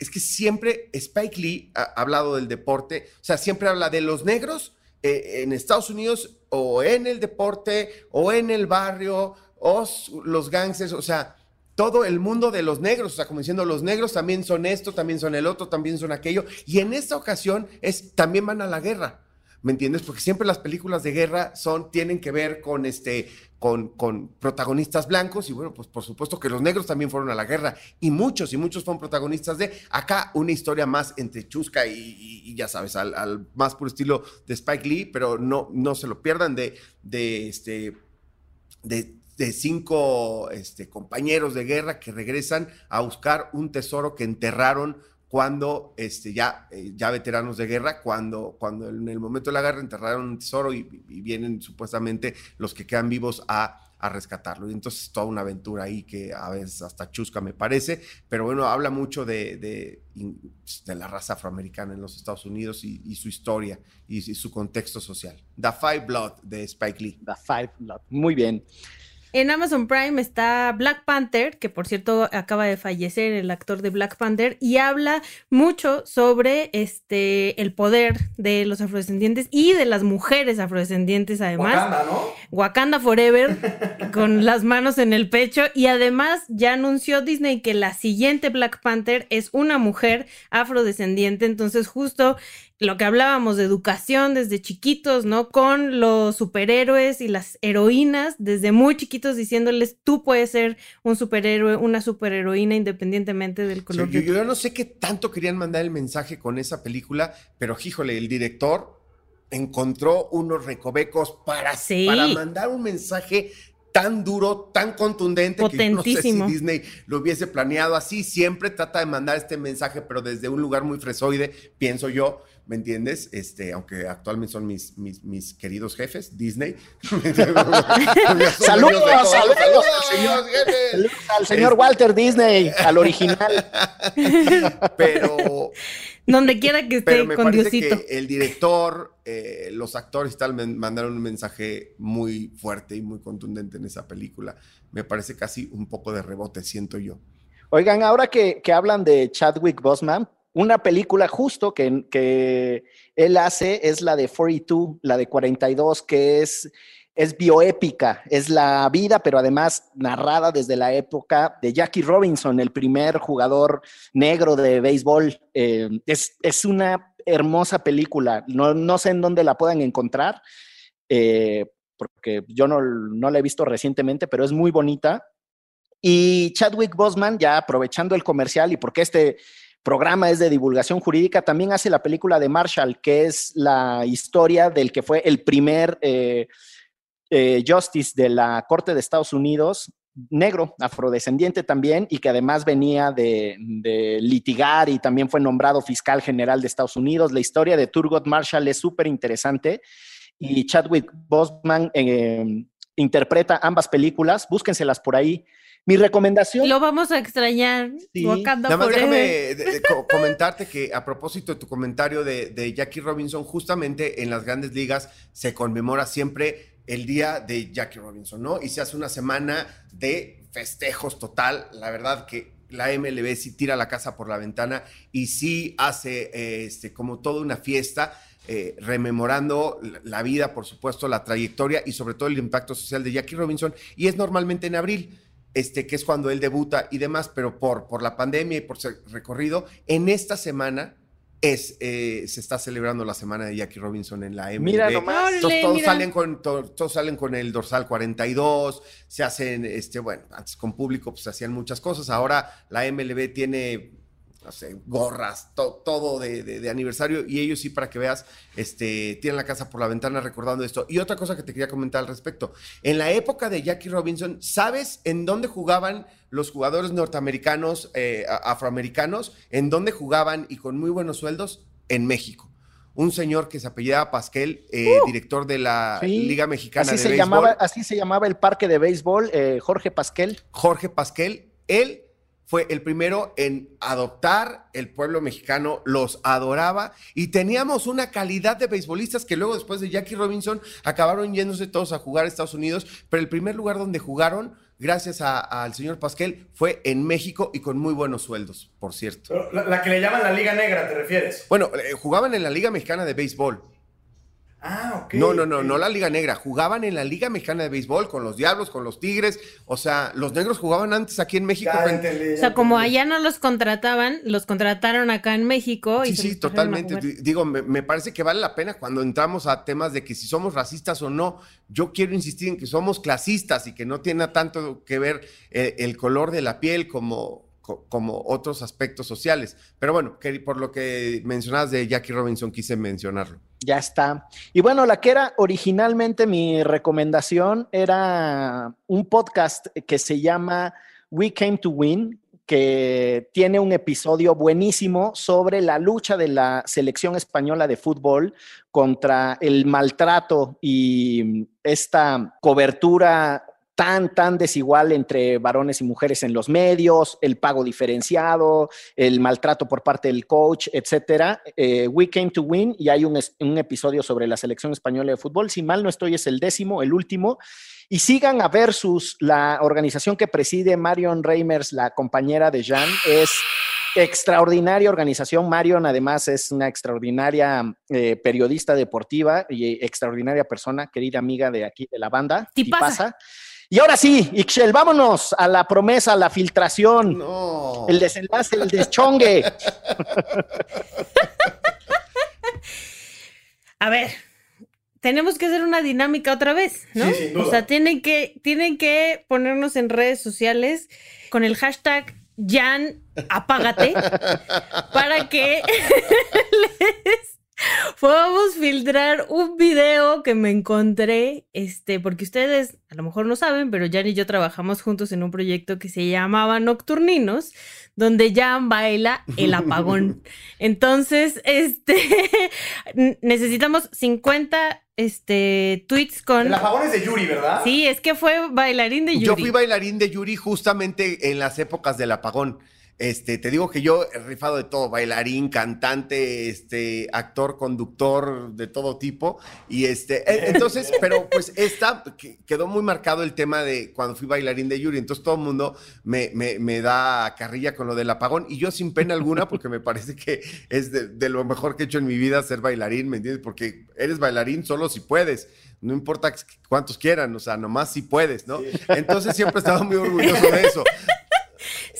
[SPEAKER 5] Es que siempre Spike Lee ha hablado del deporte, o sea, siempre habla de los negros eh, en Estados Unidos o en el deporte o en el barrio o los gangsters, o sea, todo el mundo de los negros, o sea, como diciendo, los negros también son esto, también son el otro, también son aquello, y en esta ocasión es, también van a la guerra. ¿Me entiendes? Porque siempre las películas de guerra son, tienen que ver con este, con, con, protagonistas blancos y bueno, pues por supuesto que los negros también fueron a la guerra y muchos y muchos fueron protagonistas de acá una historia más entre chusca y, ya sabes, al, más puro estilo de Spike Lee, pero no, no se lo pierdan de, de este, de, cinco este, compañeros de guerra que regresan a buscar un tesoro que enterraron cuando este, ya, eh, ya veteranos de guerra, cuando, cuando en el momento de la guerra enterraron un tesoro y, vienen supuestamente los que quedan vivos a, a, rescatarlo. Y entonces toda una aventura ahí que a veces hasta chusca me parece, pero bueno, habla mucho de, de, de la raza afroamericana en los Estados Unidos y, y su historia y, y, su contexto social. The Five Blood de Spike Lee.
[SPEAKER 1] The Five Blood, muy bien.
[SPEAKER 3] En Amazon Prime está Black Panther, que por cierto acaba de fallecer el actor de Black Panther, y habla mucho sobre este el poder de los afrodescendientes y de las mujeres afrodescendientes, además.
[SPEAKER 2] Wakanda, ¿no?
[SPEAKER 3] Wakanda Forever, con las manos en el pecho. Y además ya anunció Disney que la siguiente Black Panther es una mujer afrodescendiente. Entonces, justo lo que hablábamos de educación desde chiquitos, ¿no? Con los superhéroes y las heroínas, desde muy chiquitos diciéndoles, tú puedes ser un superhéroe, una superheroína independientemente del color.
[SPEAKER 5] Sí, yo, yo, no sé qué tanto querían mandar el mensaje con esa película, pero híjole, el director encontró unos recovecos para,
[SPEAKER 3] sí.
[SPEAKER 5] para mandar un mensaje tan duro, tan contundente que yo no sé si Disney lo hubiese planeado así. Siempre trata de mandar este mensaje, pero desde un lugar muy fresoide, pienso yo, ¿me entiendes? Este, aunque actualmente son mis, mis, mis queridos jefes, Disney.
[SPEAKER 1] saludos, saludos, saludos, señor, saludos al señor Walter Disney, al original.
[SPEAKER 5] pero
[SPEAKER 3] donde quiera que esté
[SPEAKER 5] Pero me
[SPEAKER 3] con
[SPEAKER 5] parece
[SPEAKER 3] Diosito.
[SPEAKER 5] que el director, eh, los actores y tal me mandaron un mensaje muy fuerte y muy contundente en esa película. Me parece casi un poco de rebote, siento yo.
[SPEAKER 1] Oigan, ahora que, que hablan de Chadwick Boseman, una película justo que, que él hace es la de 42, la de 42, que es es bioépica, es la vida, pero además narrada desde la época de Jackie Robinson, el primer jugador negro de béisbol. Eh, es, es, una hermosa película, no, no, sé en dónde la puedan encontrar, eh, porque yo no, no, la he visto recientemente, pero es muy bonita. Y Chadwick Boseman, ya aprovechando el comercial y porque este programa es de divulgación jurídica, también hace la película de Marshall, que es la historia del que fue el primer... Eh, eh, Justice de la Corte de Estados Unidos, negro, afrodescendiente también, y que además venía de, litigar y también fue nombrado fiscal general de Estados Unidos. La historia de Turgot Marshall es súper interesante y Chadwick Boseman eh, interpreta ambas películas, búsquenselas por ahí. Mi recomendación.
[SPEAKER 3] Lo vamos a extrañar.
[SPEAKER 5] Sí. Nada más déjame de, de, comentarte que a propósito de tu comentario de, de Jackie Robinson, justamente en las grandes ligas se conmemora siempre el día de Jackie Robinson, ¿no? Y se hace una semana de festejos total. La verdad que la MLB sí tira la casa por la ventana y sí hace eh, este, como toda una fiesta. Eh, rememorando la vida, por supuesto, la trayectoria y sobre todo el impacto social de Jackie Robinson, y es normalmente en abril. Este, que es cuando él debuta y demás, pero por, por la pandemia y por su recorrido, en esta semana es, eh, se está celebrando la semana de Jackie Robinson en la MLB.
[SPEAKER 1] Mira nomás.
[SPEAKER 5] Entonces,
[SPEAKER 3] Órale,
[SPEAKER 5] todos,
[SPEAKER 3] mira.
[SPEAKER 5] salen con, to- todos salen con el dorsal 42, se hacen, este, bueno, antes con público pues hacían muchas cosas, ahora la MLB tiene, no sé, gorras, to- todo de, de- de aniversario y ellos sí, para que veas, este, tienen la casa por la ventana recordando esto. Y otra cosa que te quería comentar al respecto, en la época de Jackie Robinson, ¿sabes en dónde jugaban los jugadores norteamericanos, eh, afroamericanos? ¿En dónde jugaban y con muy buenos sueldos? En México. Un señor que se apellidaba Pasquel, eh, director de la
[SPEAKER 1] Uh. Sí,
[SPEAKER 5] Liga Mexicana
[SPEAKER 1] así
[SPEAKER 5] de
[SPEAKER 1] se
[SPEAKER 5] Béisbol,
[SPEAKER 1] llamaba, así se llamaba el parque de béisbol, eh, Jorge Pasquel.
[SPEAKER 5] Jorge Pasquel, él fue el primero en adoptar el pueblo mexicano, los adoraba y teníamos una calidad de beisbolistas que luego después de Jackie Robinson acabaron yéndose todos a jugar a Estados Unidos, pero el primer lugar donde jugaron, gracias al señor Pasquel, fue en México y con muy buenos sueldos, por cierto.
[SPEAKER 2] La que le llaman la Liga Negra, ¿te refieres?
[SPEAKER 5] Bueno, eh, jugaban en la Liga Mexicana de Béisbol.
[SPEAKER 2] Ah, ok.
[SPEAKER 5] No, no, no, no la Liga Negra. Jugaban en la Liga Mexicana de Béisbol con los Diablos, con los Tigres. O sea, los negros jugaban antes aquí en México.
[SPEAKER 2] Ya
[SPEAKER 5] con-
[SPEAKER 2] entendí,
[SPEAKER 3] O sea, como allá no los contrataron, los contrataron acá en México. y
[SPEAKER 5] Sí, sí, totalmente. Digo, me, me parece que vale la pena cuando entramos a temas de que si somos racistas o no. Yo quiero insistir en que somos clasistas y que no tiene tanto que ver eh, el color de la piel como, co- como otros aspectos sociales. Pero bueno, que por lo que mencionabas de Jackie Robinson, quise mencionarlo.
[SPEAKER 1] Ya está. Y bueno, la que era originalmente mi recomendación era un podcast que se llama We Came to Win, que tiene un episodio buenísimo sobre la lucha de la selección española de fútbol contra el maltrato y esta cobertura tan, tan desigual entre varones y mujeres en los medios, el pago diferenciado, el maltrato por parte del coach, etcétera. Eh, We Came to Win y hay un, un episodio sobre la selección española de fútbol. Si mal no estoy, es el décimo, el último. Y sigan a Versus, la organización que preside Marion Reimers, la compañera de Jan, es extraordinaria organización. Marion además es una extraordinaria eh, periodista deportiva y extraordinaria persona, querida amiga de aquí de la banda.
[SPEAKER 3] Tipaza.
[SPEAKER 1] Tipaza. Y ahora sí, Ixchel, vámonos a la promesa, a la filtración,
[SPEAKER 5] No.
[SPEAKER 1] el desenlace, el deschongue.
[SPEAKER 3] A ver, tenemos que hacer una dinámica otra vez, ¿no?
[SPEAKER 2] Sí, sin duda.
[SPEAKER 3] O sea, tienen que, tienen que ponernos en redes sociales con el hashtag Jan apágate para que les podamos filtrar un video que me encontré, este, porque ustedes a lo mejor no saben, pero Jan y yo trabajamos juntos en un proyecto que se llamaba Nocturninos, donde Jan baila el apagón. Entonces, este, necesitamos 50 este, tweets con...
[SPEAKER 2] El apagón es de Yuri, ¿verdad?
[SPEAKER 3] Sí, es que fue bailarín de Yuri.
[SPEAKER 5] Yo fui bailarín de Yuri justamente en las épocas del apagón. Este, te digo que yo he rifado de todo, bailarín, cantante, este, actor, conductor, de todo tipo. Y este, e- entonces, pero pues esta que- quedó muy marcado el tema de cuando fui bailarín de Yuri. Entonces todo el mundo me, me- me da carrilla con lo del apagón. Y yo sin pena alguna, porque me parece que es de, de lo mejor que he hecho en mi vida ser bailarín, ¿me entiendes? Porque eres bailarín solo si puedes. No importa cuántos quieran, o sea, nomás si puedes, ¿no? Entonces siempre he estado muy orgulloso de eso.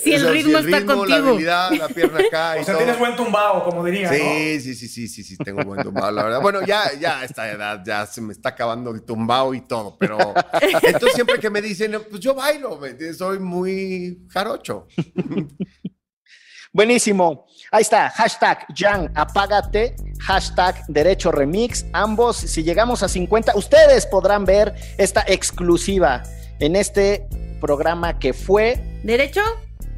[SPEAKER 3] Si el
[SPEAKER 5] O sea,
[SPEAKER 3] ritmo está
[SPEAKER 5] La
[SPEAKER 3] contigo.
[SPEAKER 5] habilidad, la pierna acá y
[SPEAKER 2] O sea,
[SPEAKER 5] todo.
[SPEAKER 2] tienes buen tumbao, como diría, ¿no?
[SPEAKER 5] Sí, sí, sí, sí, sí, sí, tengo buen tumbao, la verdad. Bueno, ya, ya a esta edad ya se me está acabando el tumbao y todo, pero entonces siempre que me dicen, pues yo bailo. Soy muy jarocho.
[SPEAKER 1] Buenísimo. Ahí está, hashtag Jan, apágate, hashtag Derecho Remix. Ambos, si llegamos a 50, ustedes podrán ver esta exclusiva en este programa que fue
[SPEAKER 3] ¿Derecho?